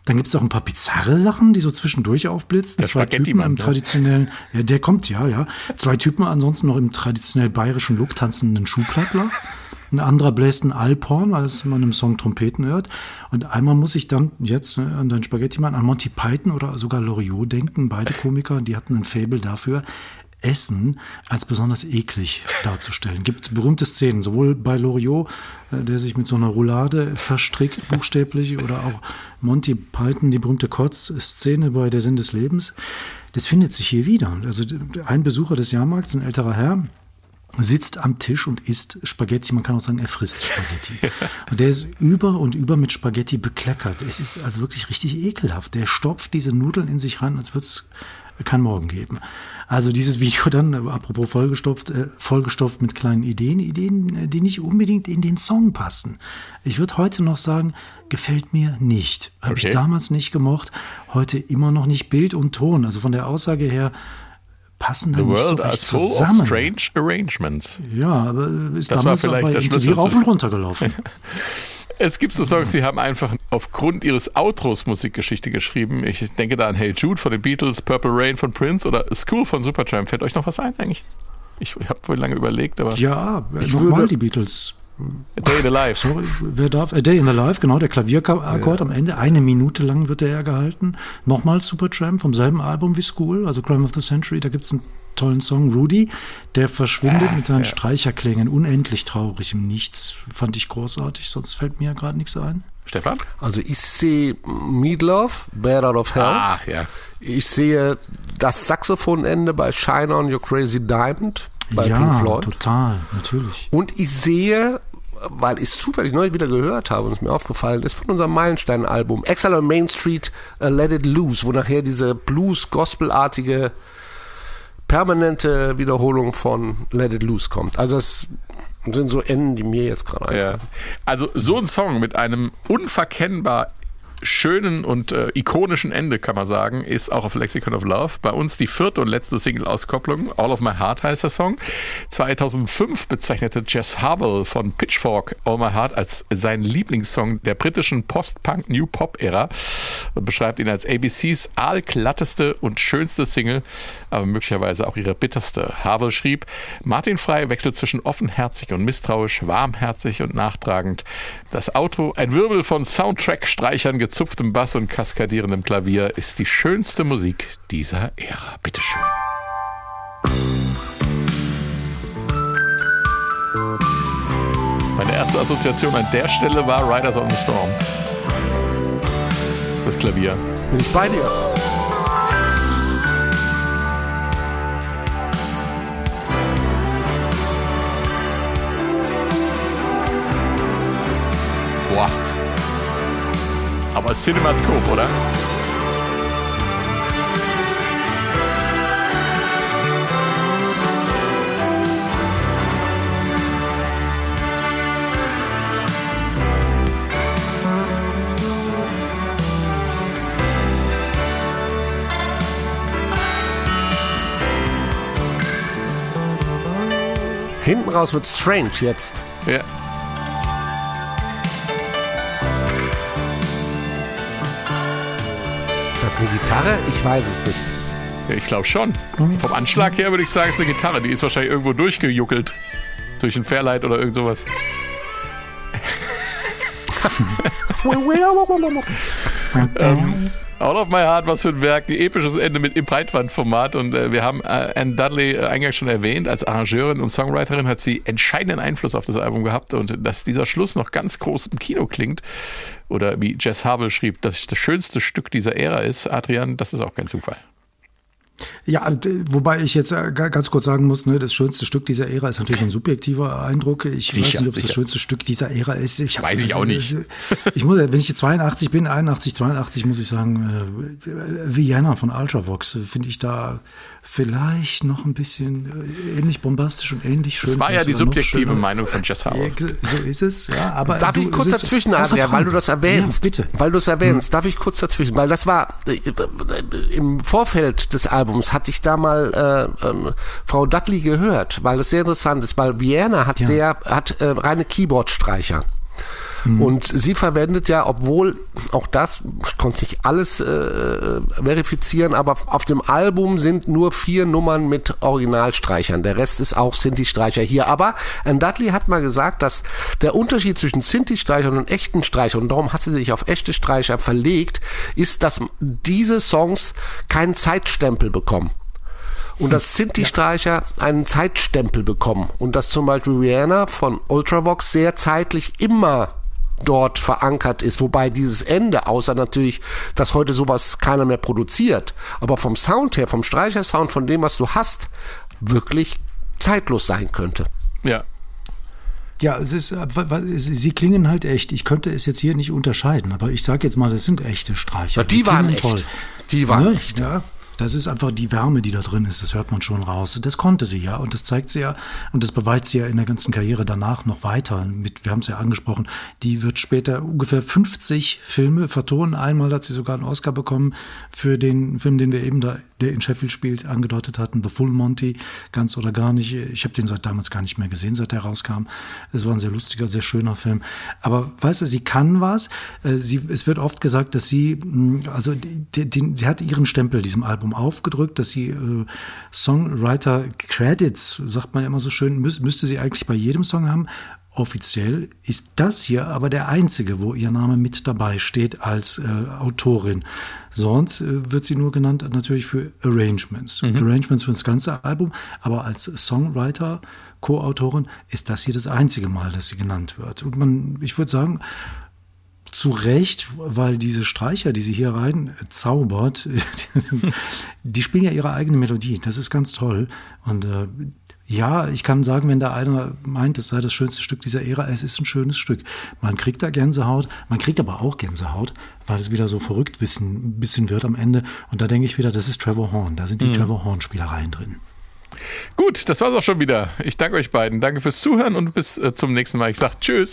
S3: Dann gibt es auch ein paar bizarre Sachen, die so zwischendurch aufblitzen.
S1: Der
S3: Zwei Typen im
S1: ne?
S3: traditionellen, ja, der kommt, ja, ja. Zwei Typen ansonsten noch im traditionell bayerischen Look tanzenden Schuhplattler. Ein anderer bläst ein Alphorn, als man im Song Trompeten hört. Und einmal muss ich dann jetzt ne, an deinen Spaghetti-Mann, an Monty Python oder sogar Loriot denken. Beide Komiker, die hatten ein Fable dafür, Essen als besonders eklig darzustellen. Gibt berühmte Szenen, sowohl bei Loriot, äh, der sich mit so einer Roulade verstrickt, buchstäblich, oder auch Monty Python, die berühmte Kotz-Szene bei Der Sinn des Lebens. Das findet sich hier wieder. Also ein Besucher des Jahrmarkts, ein älterer Herr, sitzt am Tisch und isst Spaghetti. Man kann auch sagen, er frisst Spaghetti. Und der ist über und über mit Spaghetti bekleckert. Es ist also wirklich richtig ekelhaft. Der stopft diese Nudeln in sich rein, als würde es kein Morgen geben. Also dieses Video dann, apropos vollgestopft, äh, vollgestopft mit kleinen Ideen, Ideen, äh, die nicht unbedingt in den Song passen. Ich würde heute noch sagen, gefällt mir nicht. Habe
S1: Okay.
S3: ich damals nicht gemocht, heute immer noch nicht Bild und Ton. Also von der Aussage her passen da
S1: The
S3: nicht so
S1: world
S3: recht
S1: is full
S3: zusammen.
S1: of strange arrangements.
S3: Ja, aber ist
S1: Das war
S3: damals
S1: vielleicht
S3: bei
S1: der
S3: MTV
S1: Schlüssel
S3: rauf und runter gelaufen.
S1: Es gibt so Songs, die haben einfach aufgrund ihres Outros Musikgeschichte geschrieben. Ich denke da an Hey Jude von den Beatles, Purple Rain von Prince oder School von Supertramp. Fällt euch noch was ein eigentlich? Ich habe wohl lange überlegt, aber
S3: ja,
S4: Ich würde-
S3: die Beatles.
S1: A Day in the Life.
S3: Sorry, wer darf? A Day in the Life, genau, der Klavierakkord am Ende. Eine Minute lang wird der ja gehalten. Nochmal Supertramp vom selben Album wie School, also Crime of the Century. Da gibt es einen tollen Song, Rudy. Der verschwindet mit seinen Streicherklängen. Unendlich traurig im Nichts. Fand ich großartig, sonst fällt mir ja gerade nichts ein.
S1: Stefan?
S4: Also ich sehe Meatloaf, Bad Out of Hell.
S1: Ah, ja.
S4: Ich sehe das Saxophonende bei Shine On Your Crazy Diamond bei
S3: ja,
S4: Pink Floyd.
S3: total, natürlich.
S4: Und ich sehe, weil ich es zufällig neulich wieder gehört habe und es mir aufgefallen ist, von unserem Meilenstein-Album Exile on Main Street uh, Let It Loose, wo nachher diese Blues-Gospel-artige permanente Wiederholung von Let It Loose kommt. Also das sind so Enden, die mir jetzt gerade
S1: Ja.
S4: einfallen.
S1: Also so ein Song mit einem unverkennbar schönen und äh, ikonischen Ende, kann man sagen, ist auch auf Lexicon of Love. Bei uns die vierte und letzte Single-Auskopplung. All of My Heart heißt der Song. 2005 bezeichnete Jess Harvell von Pitchfork All My Heart als seinen Lieblingssong der britischen Post-Punk-New Pop-Ära und beschreibt ihn als ABCs aalglatteste und schönste Single, aber möglicherweise auch ihre bitterste. Harvell schrieb, Martin Frey wechselt zwischen offenherzig und misstrauisch, warmherzig und nachtragend. Das Auto, ein Wirbel von Soundtrack-Streichern, gezupftem Bass und kaskadierendem Klavier ist die schönste Musik dieser Ära. Bitteschön. Meine erste Assoziation an der Stelle war Riders on the Storm. Das Klavier.
S4: Bin ich bei dir. Boah.
S1: Aber Cinemascope, oder?
S4: Hinten raus wird strange jetzt.
S1: Ja.
S4: Eine Gitarre? Ich weiß es nicht.
S1: Ja, Ich glaube schon. Vom Anschlag her würde ich sagen, es ist eine Gitarre. Die ist wahrscheinlich irgendwo durchgejuckelt. Durch ein Fairlight oder irgend sowas. ähm, Out of My Heart, was für ein Werk, ein episches Ende mit im Breitbandformat und äh, wir haben äh, Anne Dudley äh, eingangs schon erwähnt, als Arrangeurin und Songwriterin hat sie entscheidenden Einfluss auf das Album gehabt und dass dieser Schluss noch ganz groß im Kino klingt oder wie Jess Havel schrieb, dass es das schönste Stück dieser Ära ist, Adrian, das ist auch kein Zufall.
S3: Ja, d- wobei ich jetzt äh, ga- ganz kurz sagen muss, ne, das schönste Stück dieser Ära ist natürlich ein subjektiver Eindruck. Ich
S1: Sicher,
S3: weiß nicht, ob es das schönste Stück dieser Ära ist. Ich hab-
S1: Weiß ich auch nicht.
S3: Ich muss, wenn ich jetzt 82 bin, 81, 82, muss ich sagen, äh, Vienna von Ultravox äh, finde ich da vielleicht noch ein bisschen äh, ähnlich bombastisch und ähnlich schön.
S1: Das war ja die subjektive. Meinung von Jess.
S3: Ja, so ist es, ja. Aber
S4: Darf
S3: du,
S4: ich kurz dazwischen, Adrian, weil du das erwähnst?
S3: Ja, bitte.
S4: Weil du es erwähnst, darf ich kurz dazwischen, weil das war äh, im Vorfeld des Albums hatte ich da mal äh, ähm, Frau Dudley gehört, weil das sehr interessant ist, weil Vienna hat
S3: Ja.
S4: sehr hat äh, reine Keyboard-Streicher. Und sie verwendet ja, obwohl auch das, ich konnte nicht alles äh, verifizieren, aber auf dem Album sind nur vier Nummern mit Originalstreichern. Der Rest ist auch Sinti-Streicher hier. Aber Ann Dudley hat mal gesagt, dass der Unterschied zwischen Sinti-Streichern und echten Streichern, und darum hat sie sich auf echte Streicher verlegt, ist, dass diese Songs keinen Zeitstempel bekommen. Und dass Sinti-Streicher einen Zeitstempel bekommen. Und dass zum Beispiel Rihanna von Ultravox sehr zeitlich immer dort verankert ist. Wobei dieses Ende, außer natürlich, dass heute sowas keiner mehr produziert, aber vom Sound her, vom Streichersound, von dem, was du hast, wirklich zeitlos sein könnte.
S1: Ja.
S3: Ja, es ist, äh, sie klingen halt echt. Ich könnte es jetzt hier nicht unterscheiden, aber ich sage jetzt mal, das sind echte Streicher.
S4: Ja, die waren
S3: klingen
S4: echt. Die waren
S3: ne?
S4: echt.
S3: Ja, das ist einfach die Wärme, die da drin ist. Das hört man schon raus. Das konnte sie ja und das zeigt sie ja und das beweist sie ja in der ganzen Karriere danach noch weiter. Mit, wir haben es ja angesprochen, die wird später ungefähr 50 Filme vertonen. Einmal hat sie sogar einen Oscar bekommen für den Film, den wir eben da, der in Sheffield spielt, angedeutet hatten, The Full Monty, ganz oder gar nicht. Ich habe den seit damals gar nicht mehr gesehen, seit der rauskam. Es war ein sehr lustiger, sehr schöner Film. Aber weißt du, sie kann was. Äh, Sie, es wird oft gesagt, dass sie, mh, also die, die, sie hat ihren Stempel diesem Album aufgedrückt, dass sie äh, Songwriter Credits, sagt man immer so schön, müß, müsste sie eigentlich bei jedem Song haben. Offiziell ist das hier aber der einzige, wo ihr Name mit dabei steht als äh, Autorin. Sonst äh, wird sie nur genannt natürlich für Arrangements. Arrangements für das ganze Album, aber als Songwriter, Co-Autorin ist das hier das einzige Mal, dass sie genannt wird. Und man, ich würde sagen, zu Recht, weil diese Streicher, die sie hier rein zaubert, die spielen ja ihre eigene Melodie. Das ist ganz toll. Und äh, ja, ich kann sagen, wenn da einer meint, es sei das schönste Stück dieser Ära, es ist ein schönes Stück. Man kriegt da Gänsehaut, man kriegt aber auch Gänsehaut, weil es wieder so verrückt wissen, bisschen wird am Ende. Und da denke ich wieder, das ist Trevor Horn. Da sind die Trevor Horn-Spielereien drin.
S1: Gut, das war's auch schon wieder. Ich danke euch beiden. Danke fürs Zuhören und bis äh, zum nächsten Mal. Ich sag Tschüss.